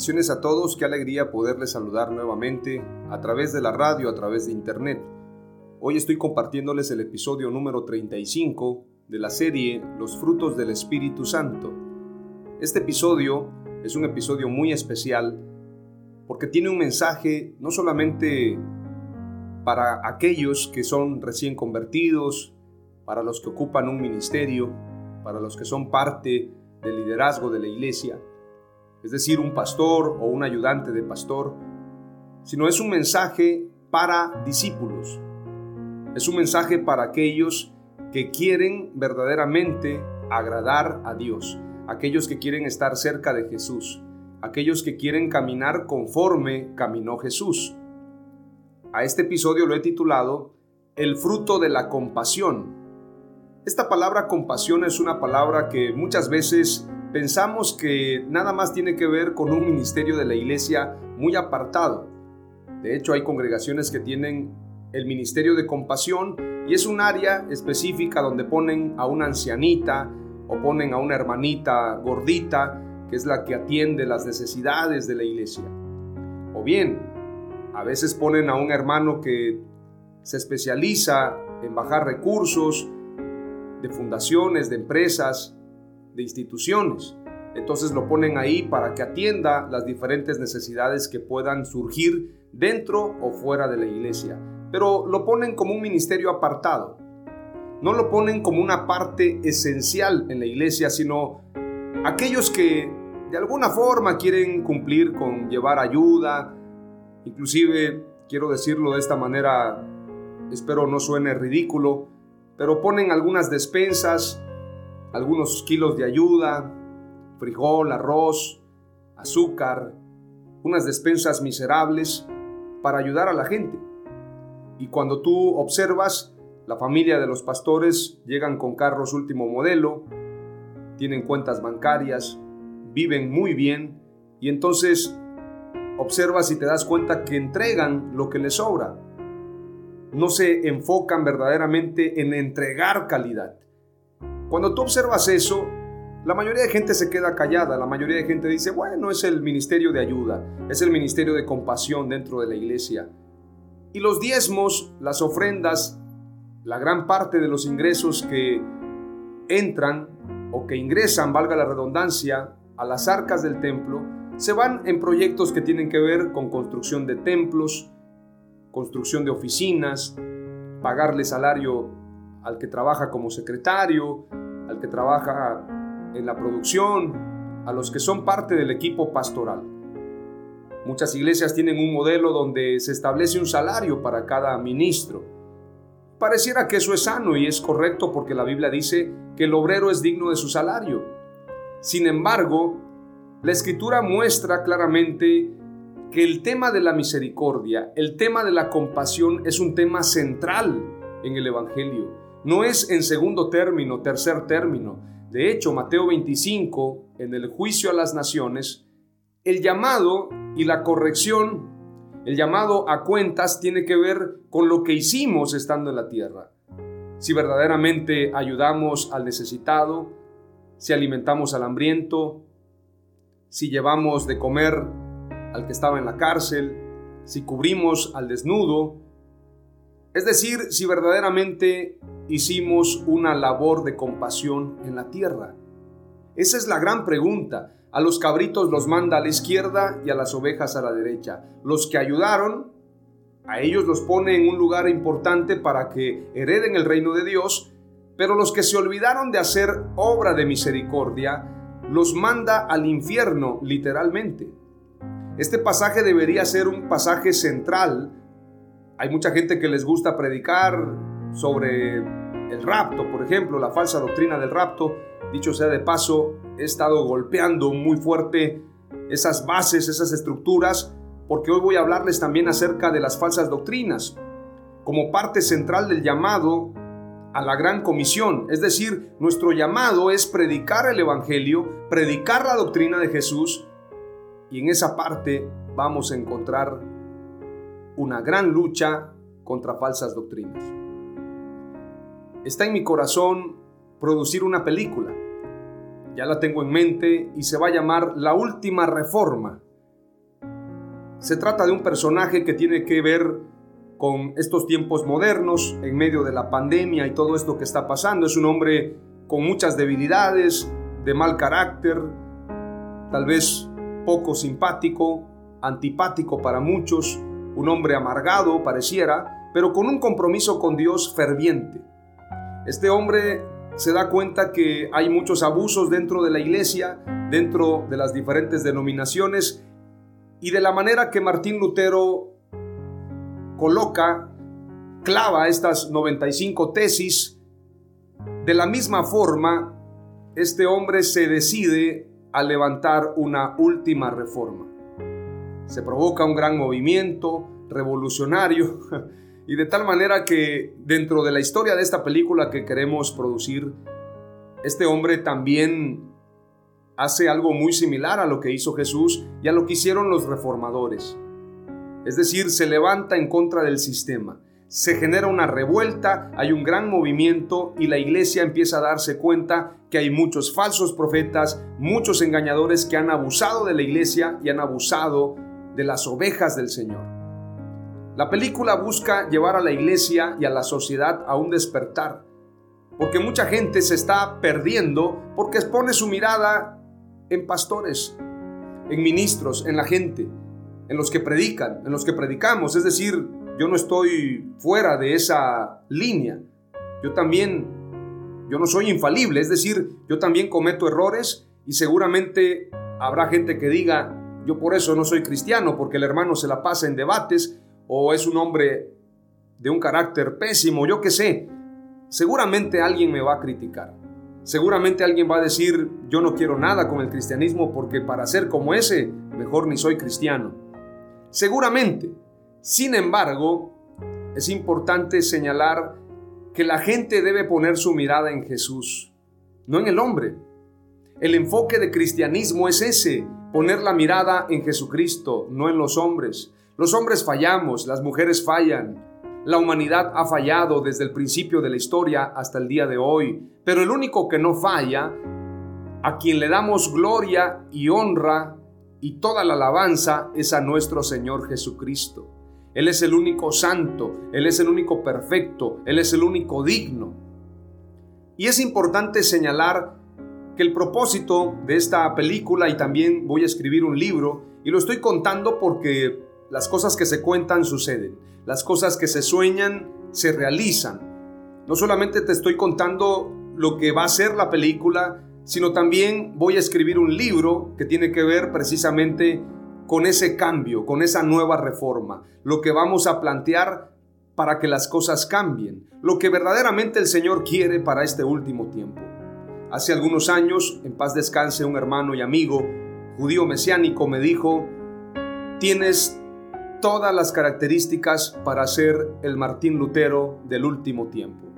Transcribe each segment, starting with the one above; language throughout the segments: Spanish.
Bendiciones a todos, qué alegría poderles saludar nuevamente a través de la radio, a través de internet. Hoy estoy compartiéndoles el episodio número 35 de la serie Los frutos del Espíritu Santo. Este episodio es un episodio muy especial porque tiene un mensaje no solamente para aquellos que son recién convertidos, para los que ocupan un ministerio, para los que son parte del liderazgo de la iglesia, es decir, un pastor o un ayudante de pastor, sino es un mensaje para discípulos. Es un mensaje para aquellos que quieren verdaderamente agradar a Dios, aquellos que quieren estar cerca de Jesús, aquellos que quieren caminar conforme caminó Jesús. A este episodio lo he titulado El fruto de la compasión. Esta palabra compasión es una palabra que muchas veces pensamos que nada más tiene que ver con un ministerio de la iglesia muy apartado. De hecho, hay congregaciones que tienen el ministerio de compasión y es un área específica donde ponen a una ancianita o ponen a una hermanita gordita que es la que atiende las necesidades de la iglesia. O bien, a veces ponen a un hermano que se especializa en bajar recursos de fundaciones, de empresas, de instituciones. Entonces lo ponen ahí para que atienda las diferentes necesidades que puedan surgir dentro o fuera de la iglesia. Pero lo ponen como un ministerio apartado. No lo ponen como una parte esencial en la iglesia, sino aquellos que de alguna forma quieren cumplir con llevar ayuda. Inclusive, quiero decirlo de esta manera, espero no suene ridículo, pero ponen algunas despensas algunos kilos de ayuda, frijol, arroz, azúcar, unas despensas miserables para ayudar a la gente. Y cuando tú observas, la familia de los pastores llegan con carros último modelo, tienen cuentas bancarias, viven muy bien y entonces observas y te das cuenta que entregan lo que les sobra. No se enfocan verdaderamente en entregar calidad. Cuando tú observas eso, la mayoría de gente se queda callada, la mayoría de gente dice, bueno, es el ministerio de ayuda, es el ministerio de compasión dentro de la iglesia. Y los diezmos, las ofrendas, la gran parte de los ingresos que entran o que ingresan, valga la redundancia, a las arcas del templo, se van en proyectos que tienen que ver con construcción de templos, construcción de oficinas, pagarle salario al que trabaja como secretario, al que trabaja en la producción, a los que son parte del equipo pastoral. Muchas iglesias tienen un modelo donde se establece un salario para cada ministro. Pareciera que eso es sano y es correcto porque la Biblia dice que el obrero es digno de su salario. Sin embargo, la escritura muestra claramente que el tema de la misericordia, el tema de la compasión es un tema central en el Evangelio no es en segundo término, tercer término. De hecho, Mateo 25, en el juicio a las naciones, el llamado y la corrección, el llamado a cuentas tiene que ver con lo que hicimos estando en la tierra. Si verdaderamente ayudamos al necesitado, si alimentamos al hambriento, si llevamos de comer al que estaba en la cárcel, si cubrimos al desnudo, es decir, si verdaderamente hicimos una labor de compasión en la tierra. Esa es la gran pregunta. A los cabritos los manda a la izquierda y a las ovejas a la derecha. Los que ayudaron, a ellos los pone en un lugar importante para que hereden el reino de Dios, pero los que se olvidaron de hacer obra de misericordia, los manda al infierno literalmente. Este pasaje debería ser un pasaje central. Hay mucha gente que les gusta predicar sobre el rapto, por ejemplo, la falsa doctrina del rapto. Dicho sea de paso, he estado golpeando muy fuerte esas bases, esas estructuras, porque hoy voy a hablarles también acerca de las falsas doctrinas. Como parte central del llamado a la gran comisión. Es decir, nuestro llamado es predicar el Evangelio, predicar la doctrina de Jesús y en esa parte vamos a encontrar una gran lucha contra falsas doctrinas. Está en mi corazón producir una película. Ya la tengo en mente y se va a llamar La Última Reforma. Se trata de un personaje que tiene que ver con estos tiempos modernos, en medio de la pandemia y todo esto que está pasando. Es un hombre con muchas debilidades, de mal carácter, tal vez poco simpático, antipático para muchos, un hombre amargado pareciera, pero con un compromiso con Dios ferviente. Este hombre se da cuenta que hay muchos abusos dentro de la iglesia, dentro de las diferentes denominaciones, y de la manera que Martín Lutero coloca, clava estas 95 tesis. De la misma forma, este hombre se decide a levantar una última reforma. Se provoca un gran movimiento revolucionario y de tal manera que dentro de la historia de esta película que queremos producir, este hombre también hace algo muy similar a lo que hizo Jesús y a lo que hicieron los reformadores. Es decir, se levanta en contra del sistema. Se genera una revuelta, hay un gran movimiento y la iglesia empieza a darse cuenta que hay muchos falsos profetas, muchos engañadores que han abusado de la iglesia y han abusado de las ovejas del Señor. La película busca llevar a la iglesia y a la sociedad a un despertar, porque mucha gente se está perdiendo porque expone su mirada en pastores, en ministros, en la gente en los que predican, en los que predicamos. Es decir, yo no estoy fuera de esa línea. Yo también, yo no soy infalible. Es decir, yo también cometo errores y seguramente habrá gente que diga, yo por eso no soy cristiano, porque el hermano se la pasa en debates o es un hombre de un carácter pésimo, yo qué sé. Seguramente alguien me va a criticar. Seguramente alguien va a decir, yo no quiero nada con el cristianismo porque para ser como ese, mejor ni soy cristiano. Seguramente. Sin embargo, es importante señalar que la gente debe poner su mirada en Jesús, no en el hombre. El enfoque de cristianismo es ese, poner la mirada en Jesucristo, no en los hombres. Los hombres fallamos, las mujeres fallan, la humanidad ha fallado desde el principio de la historia hasta el día de hoy, pero el único que no falla, a quien le damos gloria y honra y toda la alabanza es a nuestro Señor Jesucristo. Él es el único santo, Él es el único perfecto, Él es el único digno. Y es importante señalar que el propósito de esta película, y también voy a escribir un libro, y lo estoy contando porque las cosas que se cuentan suceden, las cosas que se sueñan se realizan. No solamente te estoy contando lo que va a ser la película, sino también voy a escribir un libro que tiene que ver precisamente con ese cambio, con esa nueva reforma, lo que vamos a plantear para que las cosas cambien, lo que verdaderamente el Señor quiere para este último tiempo. Hace algunos años, en paz descanse, un hermano y amigo judío mesiánico me dijo, tienes todas las características para ser el Martín Lutero del último tiempo.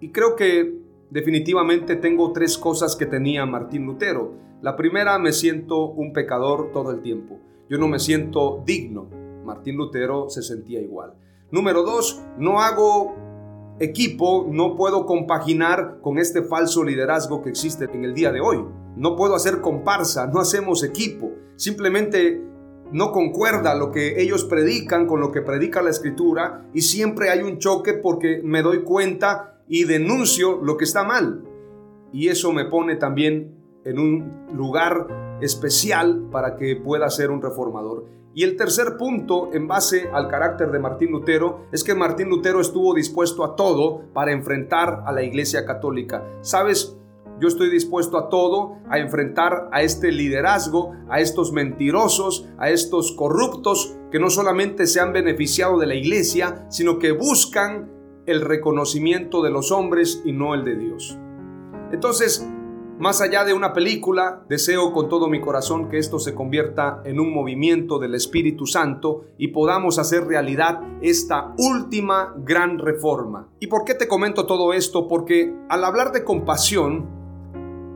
Y creo que Definitivamente tengo tres cosas que tenía Martín Lutero. La primera, me siento un pecador todo el tiempo. Yo no me siento digno. Martín Lutero se sentía igual. Número dos, no hago equipo, no puedo compaginar con este falso liderazgo que existe en el día de hoy. No puedo hacer comparsa, no hacemos equipo. Simplemente no concuerda lo que ellos predican con lo que predica la escritura y siempre hay un choque porque me doy cuenta y denuncio lo que está mal. Y eso me pone también en un lugar especial para que pueda ser un reformador. Y el tercer punto, en base al carácter de Martín Lutero, es que Martín Lutero estuvo dispuesto a todo para enfrentar a la Iglesia Católica. ¿Sabes? Yo estoy dispuesto a todo, a enfrentar a este liderazgo, a estos mentirosos, a estos corruptos que no solamente se han beneficiado de la iglesia, sino que buscan el reconocimiento de los hombres y no el de Dios. Entonces, más allá de una película, deseo con todo mi corazón que esto se convierta en un movimiento del Espíritu Santo y podamos hacer realidad esta última gran reforma. ¿Y por qué te comento todo esto? Porque al hablar de compasión,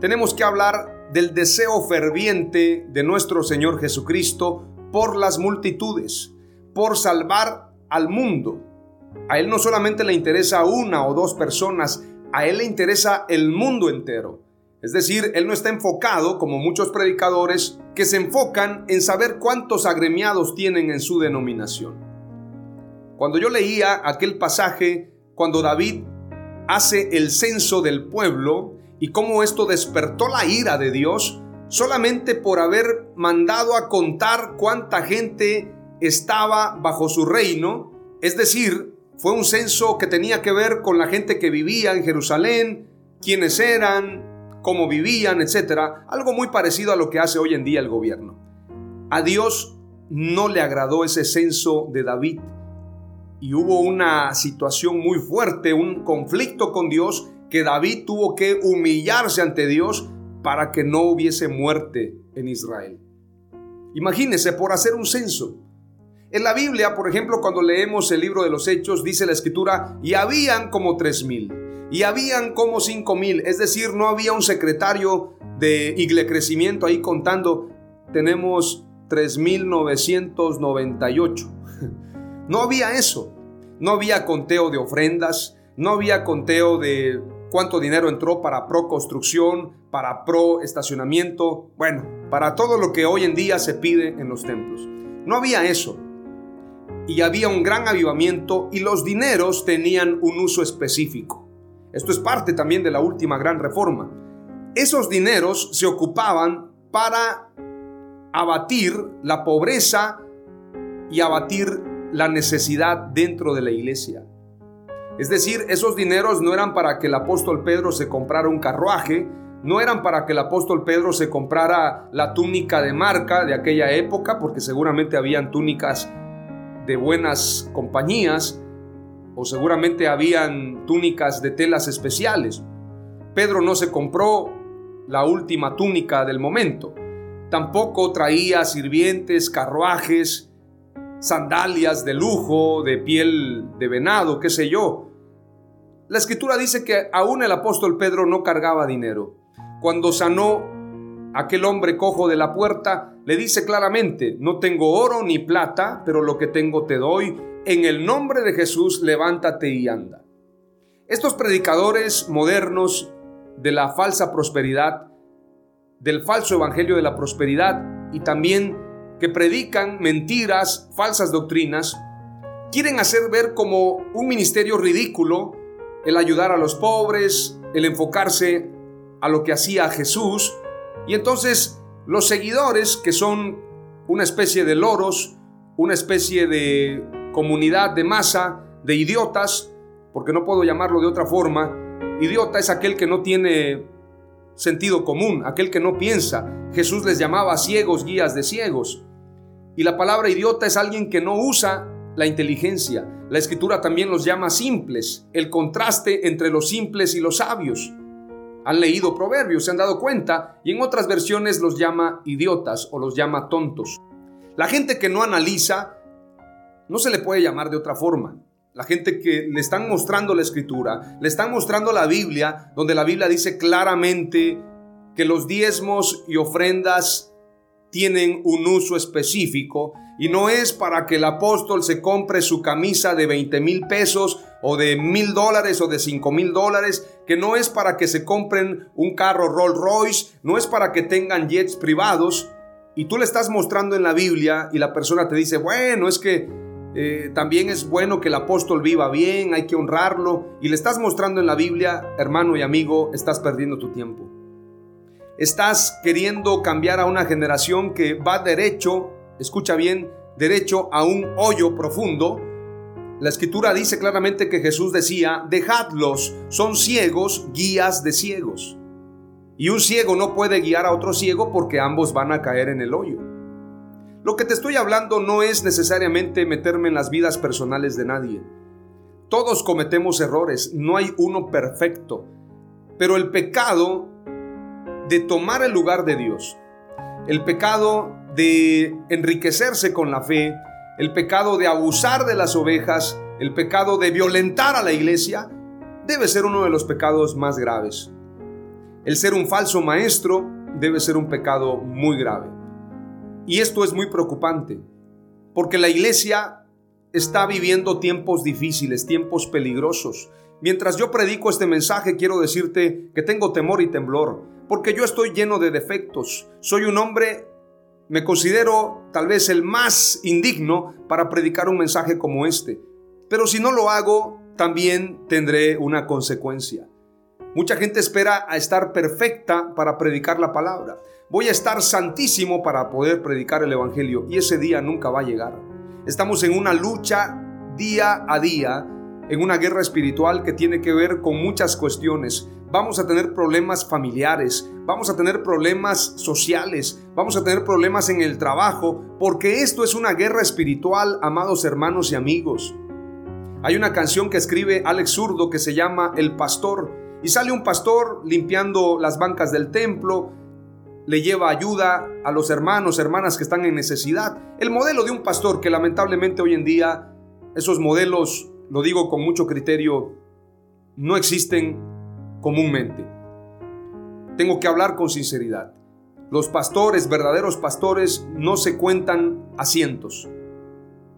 tenemos que hablar del deseo ferviente de nuestro Señor Jesucristo por las multitudes, por salvar al mundo. A Él no solamente le interesa una o dos personas, a Él le interesa el mundo entero. Es decir, Él no está enfocado, como muchos predicadores, que se enfocan en saber cuántos agremiados tienen en su denominación. Cuando yo leía aquel pasaje, cuando David hace el censo del pueblo y cómo esto despertó la ira de Dios, solamente por haber mandado a contar cuánta gente estaba bajo su reino, es decir, fue un censo que tenía que ver con la gente que vivía en Jerusalén, quiénes eran, cómo vivían, etcétera, algo muy parecido a lo que hace hoy en día el gobierno. A Dios no le agradó ese censo de David y hubo una situación muy fuerte, un conflicto con Dios que David tuvo que humillarse ante Dios para que no hubiese muerte en Israel. Imagínese por hacer un censo. En la Biblia, por ejemplo, cuando leemos el libro de los Hechos, dice la escritura, y habían como tres mil y habían como cinco mil, es decir, no había un secretario de Igle Crecimiento ahí contando, tenemos 3.998. No había eso, no había conteo de ofrendas, no había conteo de cuánto dinero entró para pro construcción, para pro estacionamiento, bueno, para todo lo que hoy en día se pide en los templos. No había eso. Y había un gran avivamiento y los dineros tenían un uso específico. Esto es parte también de la última gran reforma. Esos dineros se ocupaban para abatir la pobreza y abatir la necesidad dentro de la iglesia. Es decir, esos dineros no eran para que el apóstol Pedro se comprara un carruaje, no eran para que el apóstol Pedro se comprara la túnica de marca de aquella época, porque seguramente habían túnicas de buenas compañías, seguramente habían túnicas de telas especiales. Pedro no se compró la última túnica del momento. Tampoco traía sirvientes, carruajes, sandalias de lujo, de piel de venado, qué sé yo. La escritura dice que aún el apóstol Pedro no cargaba dinero. Cuando sanó aquel hombre cojo de la puerta, le dice claramente, no tengo oro ni plata, pero lo que tengo te doy en el nombre de Jesús, levántate y anda. Estos predicadores modernos de la falsa prosperidad, del falso evangelio de la prosperidad y también que predican mentiras, falsas doctrinas, quieren hacer ver como un ministerio ridículo el ayudar a los pobres, el enfocarse a lo que hacía Jesús. Y entonces los seguidores, que son una especie de loros, una especie de comunidad de masa de idiotas, porque no puedo llamarlo de otra forma. Idiota es aquel que no tiene sentido común, aquel que no piensa. Jesús les llamaba ciegos, guías de ciegos. Y la palabra idiota es alguien que no usa la inteligencia. La escritura también los llama simples, el contraste entre los simples y los sabios. Han leído proverbios, se han dado cuenta, y en otras versiones los llama idiotas o los llama tontos. La gente que no analiza no se le puede llamar de otra forma. La gente que le están mostrando la escritura, le están mostrando la Biblia, donde la Biblia dice claramente que los diezmos y ofrendas tienen un uso específico y no es para que el apóstol se compre su camisa de 20 mil pesos o de mil dólares o de 5 mil dólares, que no es para que se compren un carro Rolls Royce, no es para que tengan jets privados y tú le estás mostrando en la Biblia y la persona te dice, bueno, es que eh, también es bueno que el apóstol viva bien, hay que honrarlo, y le estás mostrando en la Biblia, hermano y amigo, estás perdiendo tu tiempo. Estás queriendo cambiar a una generación que va derecho, escucha bien, derecho a un hoyo profundo. La escritura dice claramente que Jesús decía, dejadlos, son ciegos, guías de ciegos. Y un ciego no puede guiar a otro ciego porque ambos van a caer en el hoyo. Lo que te estoy hablando no es necesariamente meterme en las vidas personales de nadie. Todos cometemos errores, no hay uno perfecto. Pero el pecado de tomar el lugar de Dios, el pecado de enriquecerse con la fe, el pecado de abusar de las ovejas, el pecado de violentar a la iglesia, debe ser uno de los pecados más graves. El ser un falso maestro debe ser un pecado muy grave. Y esto es muy preocupante, porque la iglesia está viviendo tiempos difíciles, tiempos peligrosos. Mientras yo predico este mensaje, quiero decirte que tengo temor y temblor, porque yo estoy lleno de defectos. Soy un hombre, me considero tal vez el más indigno para predicar un mensaje como este. Pero si no lo hago, también tendré una consecuencia. Mucha gente espera a estar perfecta para predicar la palabra. Voy a estar santísimo para poder predicar el Evangelio y ese día nunca va a llegar. Estamos en una lucha día a día, en una guerra espiritual que tiene que ver con muchas cuestiones. Vamos a tener problemas familiares, vamos a tener problemas sociales, vamos a tener problemas en el trabajo, porque esto es una guerra espiritual, amados hermanos y amigos. Hay una canción que escribe Alex Zurdo que se llama El Pastor y sale un pastor limpiando las bancas del templo, le lleva ayuda a los hermanos, hermanas que están en necesidad. El modelo de un pastor que lamentablemente hoy en día, esos modelos, lo digo con mucho criterio, no existen comúnmente. Tengo que hablar con sinceridad. Los pastores, verdaderos pastores, no se cuentan a cientos.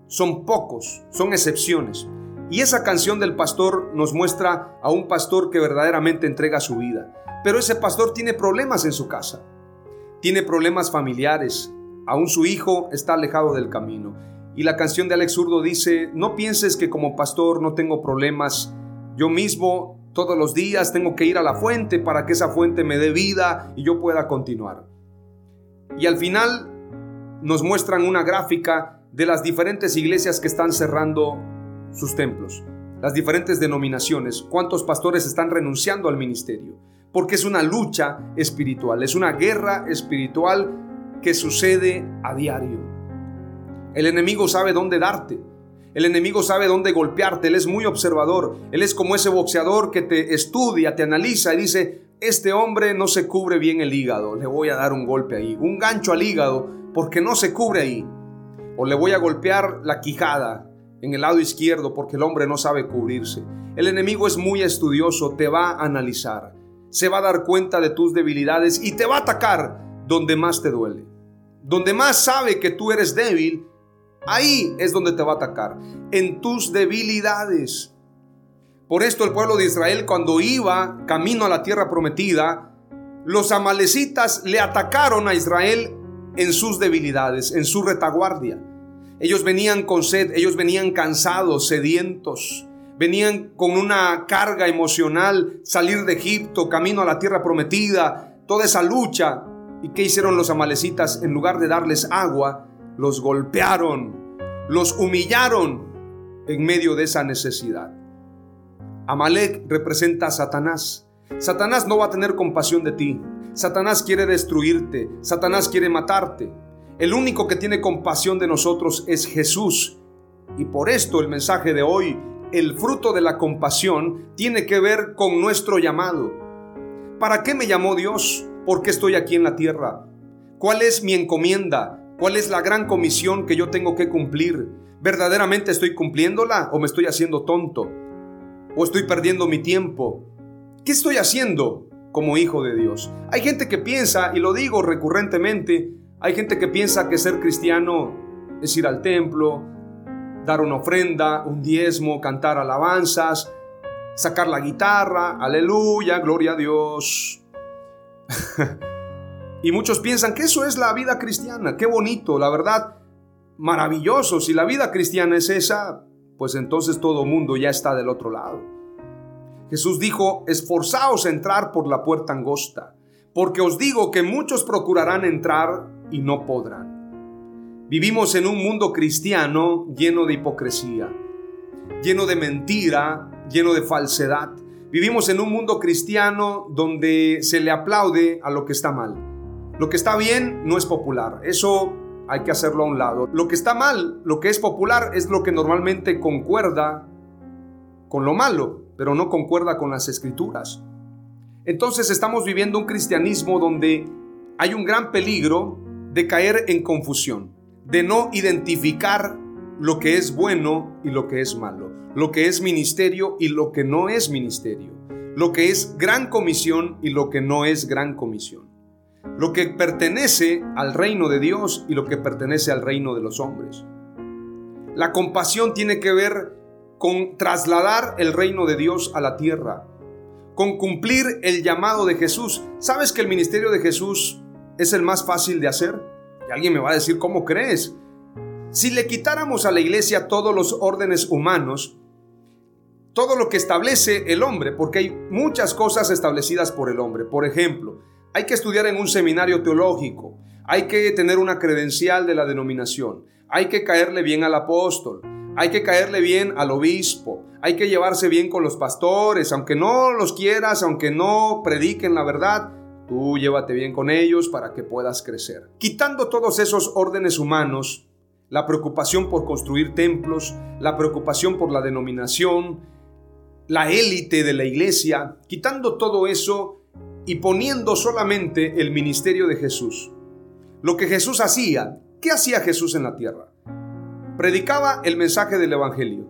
Son pocos, son excepciones. Y esa canción del pastor nos muestra a un pastor que verdaderamente entrega su vida. Pero ese pastor tiene problemas en su casa. Tiene problemas familiares. Aún su hijo está alejado del camino. Y la canción de Alex Zurdo dice, no pienses que como pastor no tengo problemas. Yo mismo todos los días tengo que ir a la fuente para que esa fuente me dé vida y yo pueda continuar. Y al final nos muestran una gráfica de las diferentes iglesias que están cerrando sus templos, las diferentes denominaciones, cuántos pastores están renunciando al ministerio, porque es una lucha espiritual, es una guerra espiritual que sucede a diario. El enemigo sabe dónde darte, el enemigo sabe dónde golpearte, él es muy observador, él es como ese boxeador que te estudia, te analiza y dice, este hombre no se cubre bien el hígado, le voy a dar un golpe ahí, un gancho al hígado porque no se cubre ahí, o le voy a golpear la quijada, en el lado izquierdo porque el hombre no sabe cubrirse. El enemigo es muy estudioso, te va a analizar, se va a dar cuenta de tus debilidades y te va a atacar donde más te duele. Donde más sabe que tú eres débil, ahí es donde te va a atacar, en tus debilidades. Por esto el pueblo de Israel cuando iba camino a la tierra prometida, los amalecitas le atacaron a Israel en sus debilidades, en su retaguardia. Ellos venían con sed, ellos venían cansados, sedientos, venían con una carga emocional, salir de Egipto, camino a la tierra prometida, toda esa lucha. ¿Y qué hicieron los amalecitas? En lugar de darles agua, los golpearon, los humillaron en medio de esa necesidad. Amalek representa a Satanás. Satanás no va a tener compasión de ti. Satanás quiere destruirte. Satanás quiere matarte. El único que tiene compasión de nosotros es Jesús. Y por esto el mensaje de hoy, el fruto de la compasión, tiene que ver con nuestro llamado. ¿Para qué me llamó Dios? ¿Por qué estoy aquí en la tierra? ¿Cuál es mi encomienda? ¿Cuál es la gran comisión que yo tengo que cumplir? ¿Verdaderamente estoy cumpliéndola o me estoy haciendo tonto? ¿O estoy perdiendo mi tiempo? ¿Qué estoy haciendo como hijo de Dios? Hay gente que piensa, y lo digo recurrentemente, hay gente que piensa que ser cristiano es ir al templo, dar una ofrenda, un diezmo, cantar alabanzas, sacar la guitarra, aleluya, gloria a Dios. Y muchos piensan que eso es la vida cristiana. Qué bonito, la verdad, maravilloso. Si la vida cristiana es esa, pues entonces todo mundo ya está del otro lado. Jesús dijo, esforzaos a entrar por la puerta angosta, porque os digo que muchos procurarán entrar y no podrán. Vivimos en un mundo cristiano lleno de hipocresía, lleno de mentira, lleno de falsedad. Vivimos en un mundo cristiano donde se le aplaude a lo que está mal. Lo que está bien no es popular. Eso hay que hacerlo a un lado. Lo que está mal, lo que es popular, es lo que normalmente concuerda con lo malo, pero no concuerda con las escrituras. Entonces estamos viviendo un cristianismo donde hay un gran peligro de caer en confusión, de no identificar lo que es bueno y lo que es malo, lo que es ministerio y lo que no es ministerio, lo que es gran comisión y lo que no es gran comisión, lo que pertenece al reino de Dios y lo que pertenece al reino de los hombres. La compasión tiene que ver con trasladar el reino de Dios a la tierra, con cumplir el llamado de Jesús. ¿Sabes que el ministerio de Jesús es el más fácil de hacer? Y alguien me va a decir, ¿cómo crees? Si le quitáramos a la iglesia todos los órdenes humanos, todo lo que establece el hombre, porque hay muchas cosas establecidas por el hombre. Por ejemplo, hay que estudiar en un seminario teológico, hay que tener una credencial de la denominación, hay que caerle bien al apóstol, hay que caerle bien al obispo, hay que llevarse bien con los pastores, aunque no los quieras, aunque no prediquen la verdad, tú llévate bien con ellos para que puedas crecer. Quitando todos esos órdenes humanos, la preocupación por construir templos, la preocupación por la denominación, la élite de la iglesia, quitando todo eso y poniendo solamente el ministerio de Jesús. Lo que Jesús hacía, ¿qué hacía Jesús en la tierra? predicaba el mensaje del Evangelio,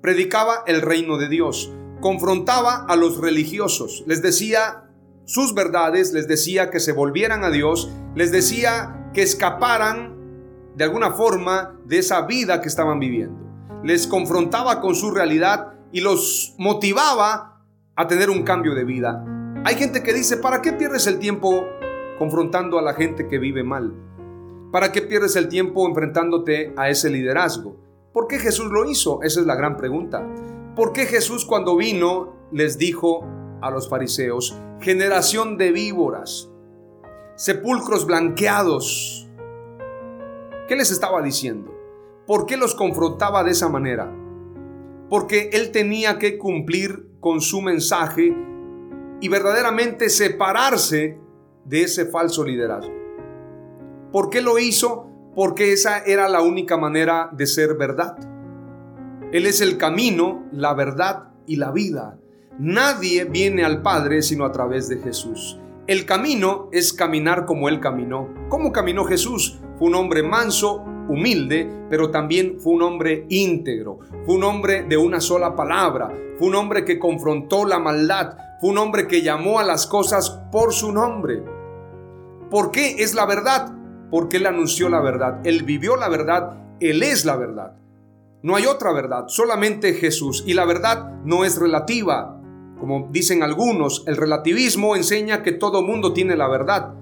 predicaba el reino de Dios, confrontaba a los religiosos, les decía sus verdades, les decía que se volvieran a Dios, les decía que escaparan de alguna forma de esa vida que estaban viviendo. Les confrontaba con su realidad y los motivaba a tener un cambio de vida. Hay gente que dice, ¿para qué pierdes el tiempo confrontando a la gente que vive mal? ¿Para qué pierdes el tiempo enfrentándote a ese liderazgo? ¿Por qué Jesús lo hizo? Esa es la gran pregunta. ¿Por qué Jesús cuando vino les dijo a los fariseos, generación de víboras, sepulcros blanqueados? ¿Qué les estaba diciendo? ¿Por qué los confrontaba de esa manera? Porque él tenía que cumplir con su mensaje y verdaderamente separarse de ese falso liderazgo. ¿Por qué lo hizo? Porque esa era la única manera de ser verdad. Él es el camino, la verdad y la vida. Nadie viene al Padre sino a través de Jesús. El camino es caminar como Él caminó. ¿Cómo caminó Jesús? Fue un hombre manso, humilde, pero también fue un hombre íntegro. Fue un hombre de una sola palabra. Fue un hombre que confrontó la maldad. Un hombre que llamó a las cosas por su nombre. ¿Por qué es la verdad? porque Él anunció la verdad, Él vivió la verdad, Él es la verdad. No hay otra verdad, solamente Jesús. Y la verdad no es relativa. Como dicen algunos, el relativismo enseña que todo mundo tiene la verdad.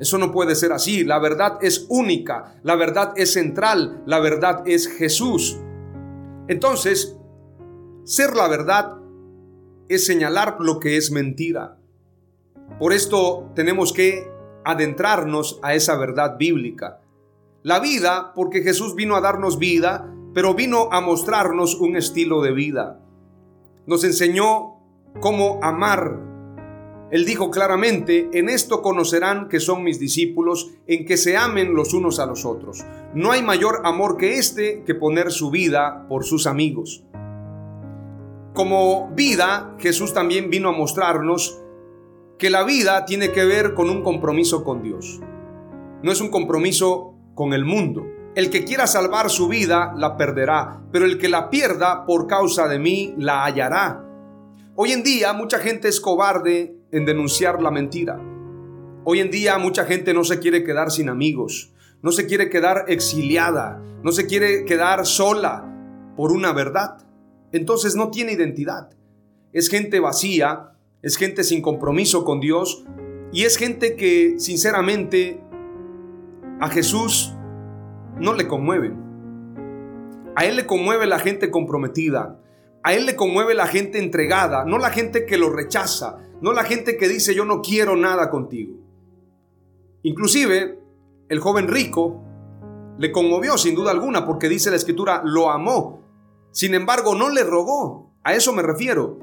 Eso no puede ser así. La verdad es única, la verdad es central, la verdad es Jesús. Entonces, ser la verdad es señalar lo que es mentira. Por esto tenemos que adentrarnos a esa verdad bíblica. La vida, porque Jesús vino a darnos vida, pero vino a mostrarnos un estilo de vida. Nos enseñó cómo amar. Él dijo claramente, en esto conocerán que son mis discípulos, en que se amen los unos a los otros. No hay mayor amor que este que poner su vida por sus amigos. Como vida, Jesús también vino a mostrarnos que la vida tiene que ver con un compromiso con Dios. No es un compromiso con el mundo. El que quiera salvar su vida la perderá, pero el que la pierda por causa de mí la hallará. Hoy en día mucha gente es cobarde en denunciar la mentira. Hoy en día mucha gente no se quiere quedar sin amigos, no se quiere quedar exiliada, no se quiere quedar sola por una verdad. Entonces no tiene identidad. Es gente vacía es gente sin compromiso con Dios Y es gente que sinceramente a Jesús no le conmueve. A Él le conmueve la gente comprometida. A Él le conmueve la gente entregada, no la gente que lo rechaza, no la gente que dice yo no quiero nada contigo. Inclusive, el joven rico le conmovió sin duda alguna porque dice la escritura, lo amó. Sin embargo, no le rogó. A eso me refiero.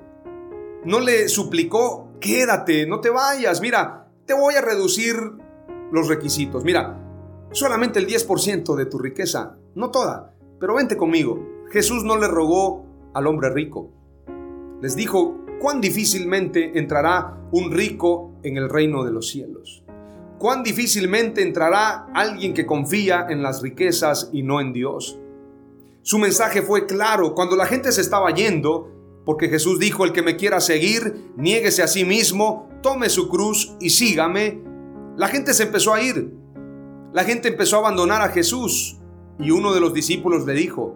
No le suplicó, quédate, no te vayas. Mira, te voy a reducir los requisitos. Mira, solamente el 10% de tu riqueza, no toda, pero vente conmigo. Jesús no le rogó al hombre rico. Les dijo, cuán difícilmente entrará un rico en el reino de los cielos cuán difícilmente entrará alguien que confía en las riquezas y no en Dios. Su mensaje fue claro cuando la gente se estaba yendo, porque Jesús dijo, el que me quiera seguir, niéguese a sí mismo, tome su cruz y sígame. La gente se empezó a ir. La gente empezó a abandonar a Jesús. Y uno de los discípulos le dijo,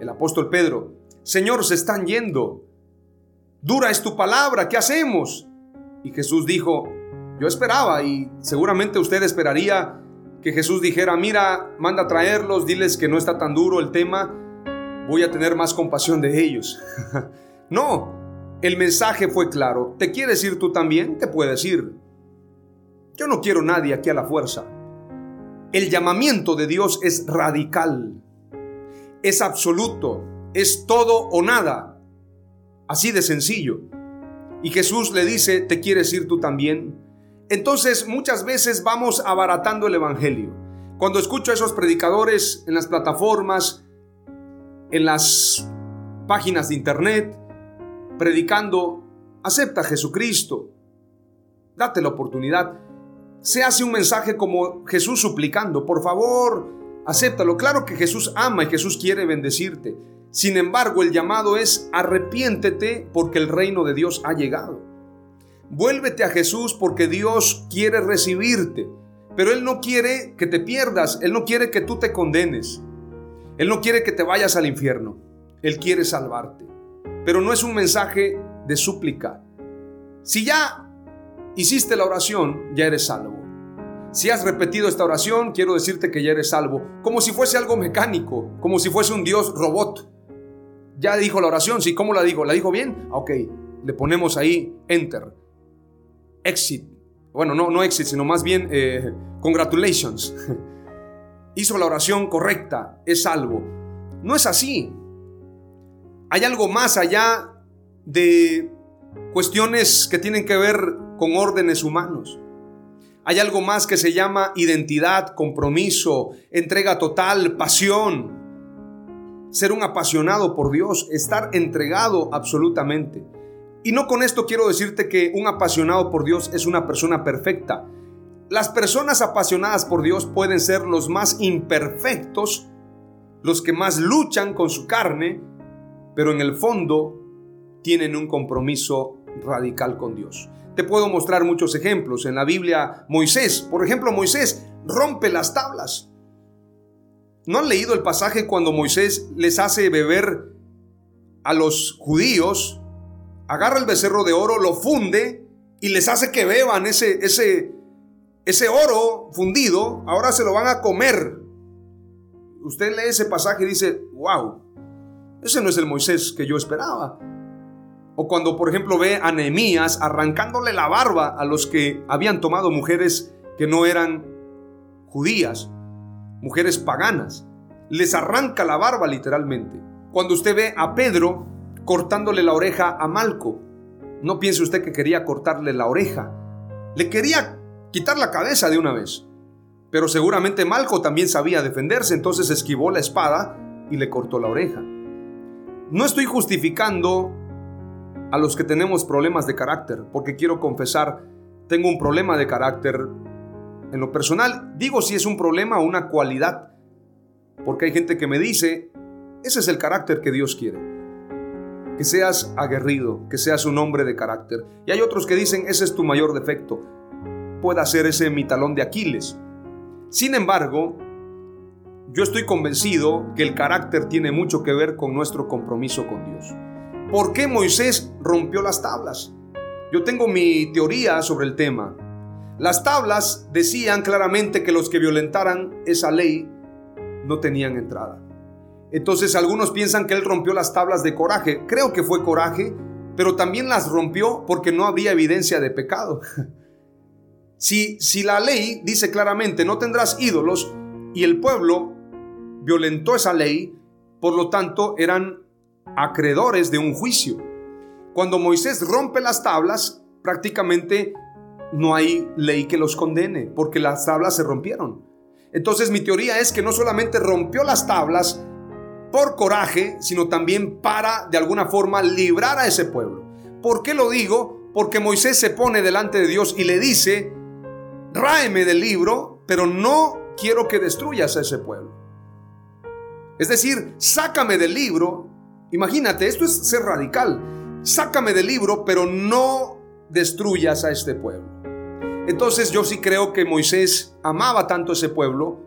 el apóstol Pedro, Señor, se están yendo. Dura es tu palabra, ¿qué hacemos? Y Jesús dijo, yo esperaba y seguramente usted esperaría que Jesús dijera, mira, manda a traerlos, diles que no está tan duro el tema, voy a tener más compasión de ellos. no, el mensaje fue claro. ¿Te quieres ir tú también? Te puedes ir. Yo no quiero nadie aquí a la fuerza. El llamamiento de Dios es radical, es absoluto, es todo o nada. Así de sencillo. Y Jesús le dice, ¿te quieres ir tú también? Entonces muchas veces vamos abaratando el Evangelio. Cuando escucho a esos predicadores en las plataformas, en las páginas de internet, predicando, acepta a Jesucristo, date la oportunidad. Se hace un mensaje como Jesús suplicando, por favor, acéptalo. Claro que Jesús ama y Jesús quiere bendecirte. Sin embargo, el llamado es arrepiéntete porque el reino de Dios ha llegado. Vuélvete a Jesús porque Dios quiere recibirte, pero Él no quiere que te pierdas, Él no quiere que tú te condenes, Él no quiere que te vayas al infierno, Él quiere salvarte. Pero no es un mensaje de súplica. Si ya hiciste la oración, ya eres salvo. Si has repetido esta oración, quiero decirte que ya eres salvo, como si fuese algo mecánico, como si fuese un Dios robot. Ya dijo la oración, sí, ¿cómo la dijo? ¿La dijo bien? Ok, le ponemos ahí enter exit. Bueno, no, no exit, sino más bien eh, congratulations. Hizo la oración correcta, es salvo. No es así. Hay algo más allá de cuestiones que tienen que ver con órdenes humanos. Hay algo más que se llama identidad, compromiso, entrega total, pasión. Ser un apasionado por Dios, estar entregado absolutamente. Y no con esto quiero decirte que un apasionado por Dios es una persona perfecta. Las personas apasionadas por Dios pueden ser los más imperfectos, los que más luchan con su carne, pero en el fondo tienen un compromiso radical con Dios. Te puedo mostrar muchos ejemplos. En la Biblia, Moisés, por ejemplo, Moisés rompe las tablas. ¿No han leído el pasaje cuando Moisés les hace beber a los judíos agarra el becerro de oro, lo funde y les hace que beban ese, ese, ese oro fundido, ahora se lo van a comer. Usted lee ese pasaje y dice, wow, ese no es el Moisés que yo esperaba. O cuando, por ejemplo, ve a Nehemías arrancándole la barba a los que habían tomado mujeres que no eran judías, mujeres paganas. Les arranca la barba literalmente. Cuando usted ve a Pedro cortándole la oreja a Malco. No piense usted que quería cortarle la oreja. Le quería quitar la cabeza de una vez. Pero seguramente Malco también sabía defenderse, entonces esquivó la espada y le cortó la oreja. No estoy justificando a los que tenemos problemas de carácter, porque quiero confesar, tengo un problema de carácter en lo personal. Digo si es un problema o una cualidad, porque hay gente que me dice, ese es el carácter que Dios quiere que seas aguerrido, que seas un hombre de carácter. Y hay otros que dicen, ese es tu mayor defecto, pueda ser ese mi talón de Aquiles. Sin embargo, yo estoy convencido que el carácter tiene mucho que ver con nuestro compromiso con Dios. ¿Por qué Moisés rompió las tablas? Yo tengo mi teoría sobre el tema. Las tablas decían claramente que los que violentaran esa ley no tenían entrada. Entonces algunos piensan que él rompió las tablas de coraje. Creo que fue coraje, pero también las rompió porque no había evidencia de pecado. Si, si la ley dice claramente no tendrás ídolos y el pueblo violentó esa ley, por lo tanto eran acreedores de un juicio. Cuando Moisés rompe las tablas, prácticamente no hay ley que los condene, porque las tablas se rompieron. Entonces mi teoría es que no solamente rompió las tablas por coraje, sino también para de alguna forma librar a ese pueblo. ¿Por qué lo digo? Porque Moisés se pone delante de Dios y le dice, ráeme del libro, pero no quiero que destruyas a ese pueblo. Es decir, sácame del libro. Imagínate, esto es ser radical. Sácame del libro, pero no destruyas a este pueblo. Entonces yo sí creo que Moisés amaba tanto a ese pueblo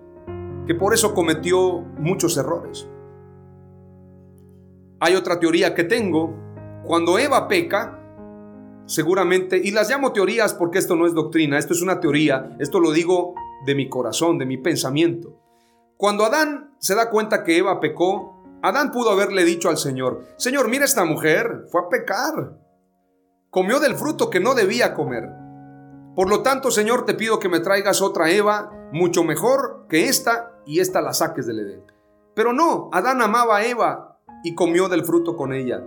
que por eso cometió muchos errores. Hay otra teoría que tengo. Cuando Eva peca, seguramente, y las llamo teorías porque esto no es doctrina, esto es una teoría, esto lo digo de mi corazón, de mi pensamiento. Cuando Adán se da cuenta que Eva pecó, Adán pudo haberle dicho al Señor, Señor, mira esta mujer, fue a pecar, comió del fruto que no debía comer. Por lo tanto, Señor, te pido que me traigas otra Eva mucho mejor que esta y esta la saques del Edén. Pero no, Adán amaba a Eva y comió del fruto con ella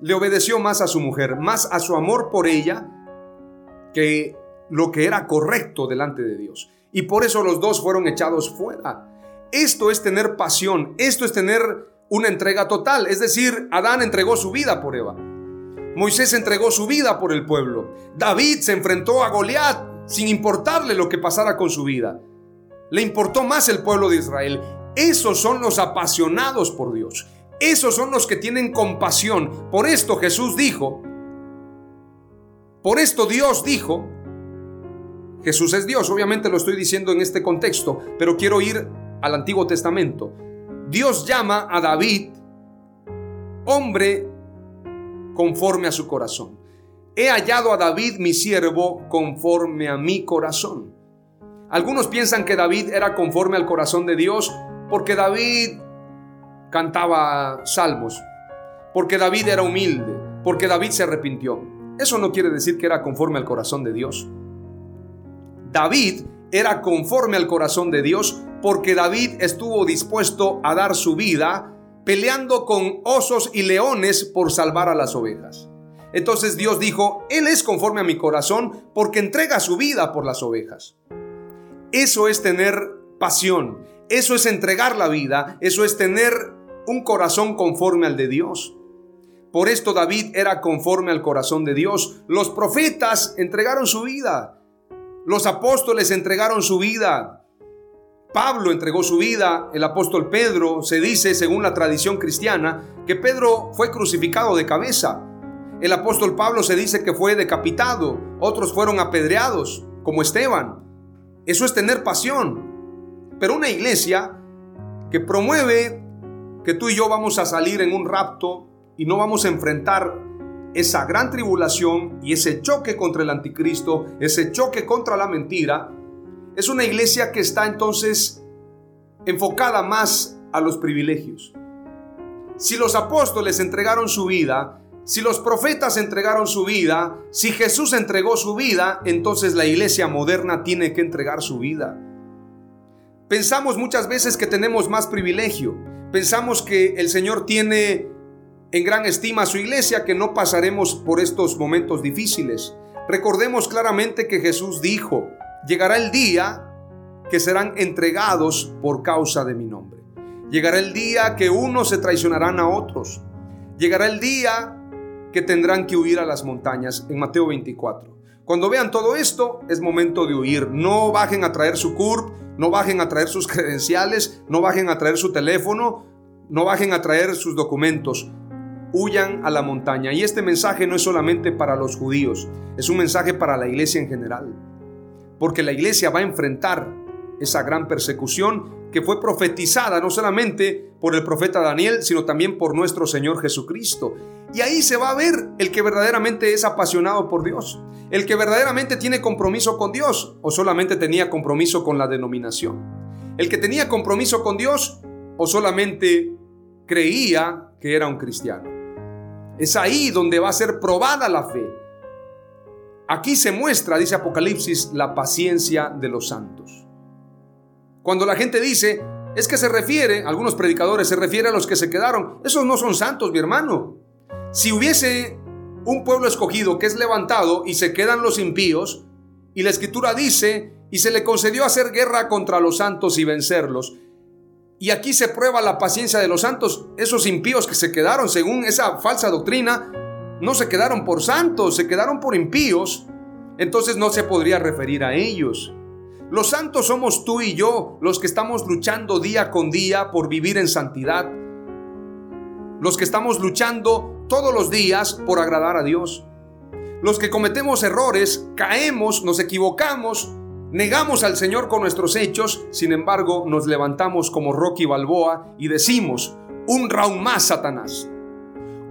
le obedeció más a su mujer, más a su amor por ella que lo que era correcto delante de Dios. Y por eso los dos fueron echados fuera. Esto es tener pasión, esto es tener una entrega total. Es decir, Adán entregó su vida por Eva. Moisés entregó su vida por el pueblo. David se enfrentó a Goliat sin importarle lo que pasara con su vida. Le importó más el pueblo de Israel. Esos son los apasionados por Dios. Esos son los que tienen compasión. Por esto Jesús dijo, por esto Dios dijo, Jesús es Dios, obviamente lo estoy diciendo en este contexto, pero quiero ir al Antiguo Testamento. Dios llama a David hombre conforme a su corazón. He hallado a David mi siervo conforme a mi corazón. Algunos piensan que David era conforme al corazón de Dios porque David cantaba salmos, porque David era humilde, porque David se arrepintió. Eso no quiere decir que era conforme al corazón de Dios. David era conforme al corazón de Dios porque David estuvo dispuesto a dar su vida peleando con osos y leones por salvar a las ovejas. Entonces Dios dijo, Él es conforme a mi corazón porque entrega su vida por las ovejas. Eso es tener pasión, eso es entregar la vida, eso es tener un corazón conforme al de Dios. Por esto David era conforme al corazón de Dios. Los profetas entregaron su vida. Los apóstoles entregaron su vida. Pablo entregó su vida. El apóstol Pedro se dice, según la tradición cristiana, que Pedro fue crucificado de cabeza. El apóstol Pablo se dice que fue decapitado. Otros fueron apedreados, como Esteban. Eso es tener pasión. Pero una iglesia que promueve que tú y yo vamos a salir en un rapto y no vamos a enfrentar esa gran tribulación y ese choque contra el anticristo, ese choque contra la mentira, es una iglesia que está entonces enfocada más a los privilegios. Si los apóstoles entregaron su vida, si los profetas entregaron su vida, si Jesús entregó su vida, entonces la iglesia moderna tiene que entregar su vida. Pensamos muchas veces que tenemos más privilegio, Pensamos que el Señor tiene en gran estima a su iglesia, que no pasaremos por estos momentos difíciles. Recordemos claramente que Jesús dijo, llegará el día que serán entregados por causa de mi nombre. Llegará el día que unos se traicionarán a otros. Llegará el día que tendrán que huir a las montañas en Mateo 24. Cuando vean todo esto, es momento de huir. No bajen a traer su CURP, no bajen a traer sus credenciales, no bajen a traer su teléfono, no bajen a traer sus documentos. Huyan a la montaña. Y este mensaje no es solamente para los judíos, es un mensaje para la iglesia en general. Porque la iglesia va a enfrentar esa gran persecución que fue profetizada no solamente por el profeta Daniel, sino también por nuestro Señor Jesucristo. Y ahí se va a ver el que verdaderamente es apasionado por Dios, el que verdaderamente tiene compromiso con Dios o solamente tenía compromiso con la denominación. El que tenía compromiso con Dios o solamente creía que era un cristiano. Es ahí donde va a ser probada la fe. Aquí se muestra, dice Apocalipsis, la paciencia de los santos. Cuando la gente dice, es que se refiere, algunos predicadores se refiere a los que se quedaron, esos no son santos, mi hermano. Si hubiese un pueblo escogido que es levantado y se quedan los impíos, y la escritura dice, y se le concedió hacer guerra contra los santos y vencerlos. Y aquí se prueba la paciencia de los santos. Esos impíos que se quedaron según esa falsa doctrina, no se quedaron por santos, se quedaron por impíos. Entonces no se podría referir a ellos. Los santos somos tú y yo, los que estamos luchando día con día por vivir en santidad. Los que estamos luchando todos los días por agradar a Dios. Los que cometemos errores, caemos, nos equivocamos, negamos al Señor con nuestros hechos, sin embargo nos levantamos como Rocky Balboa y decimos, un round más, Satanás.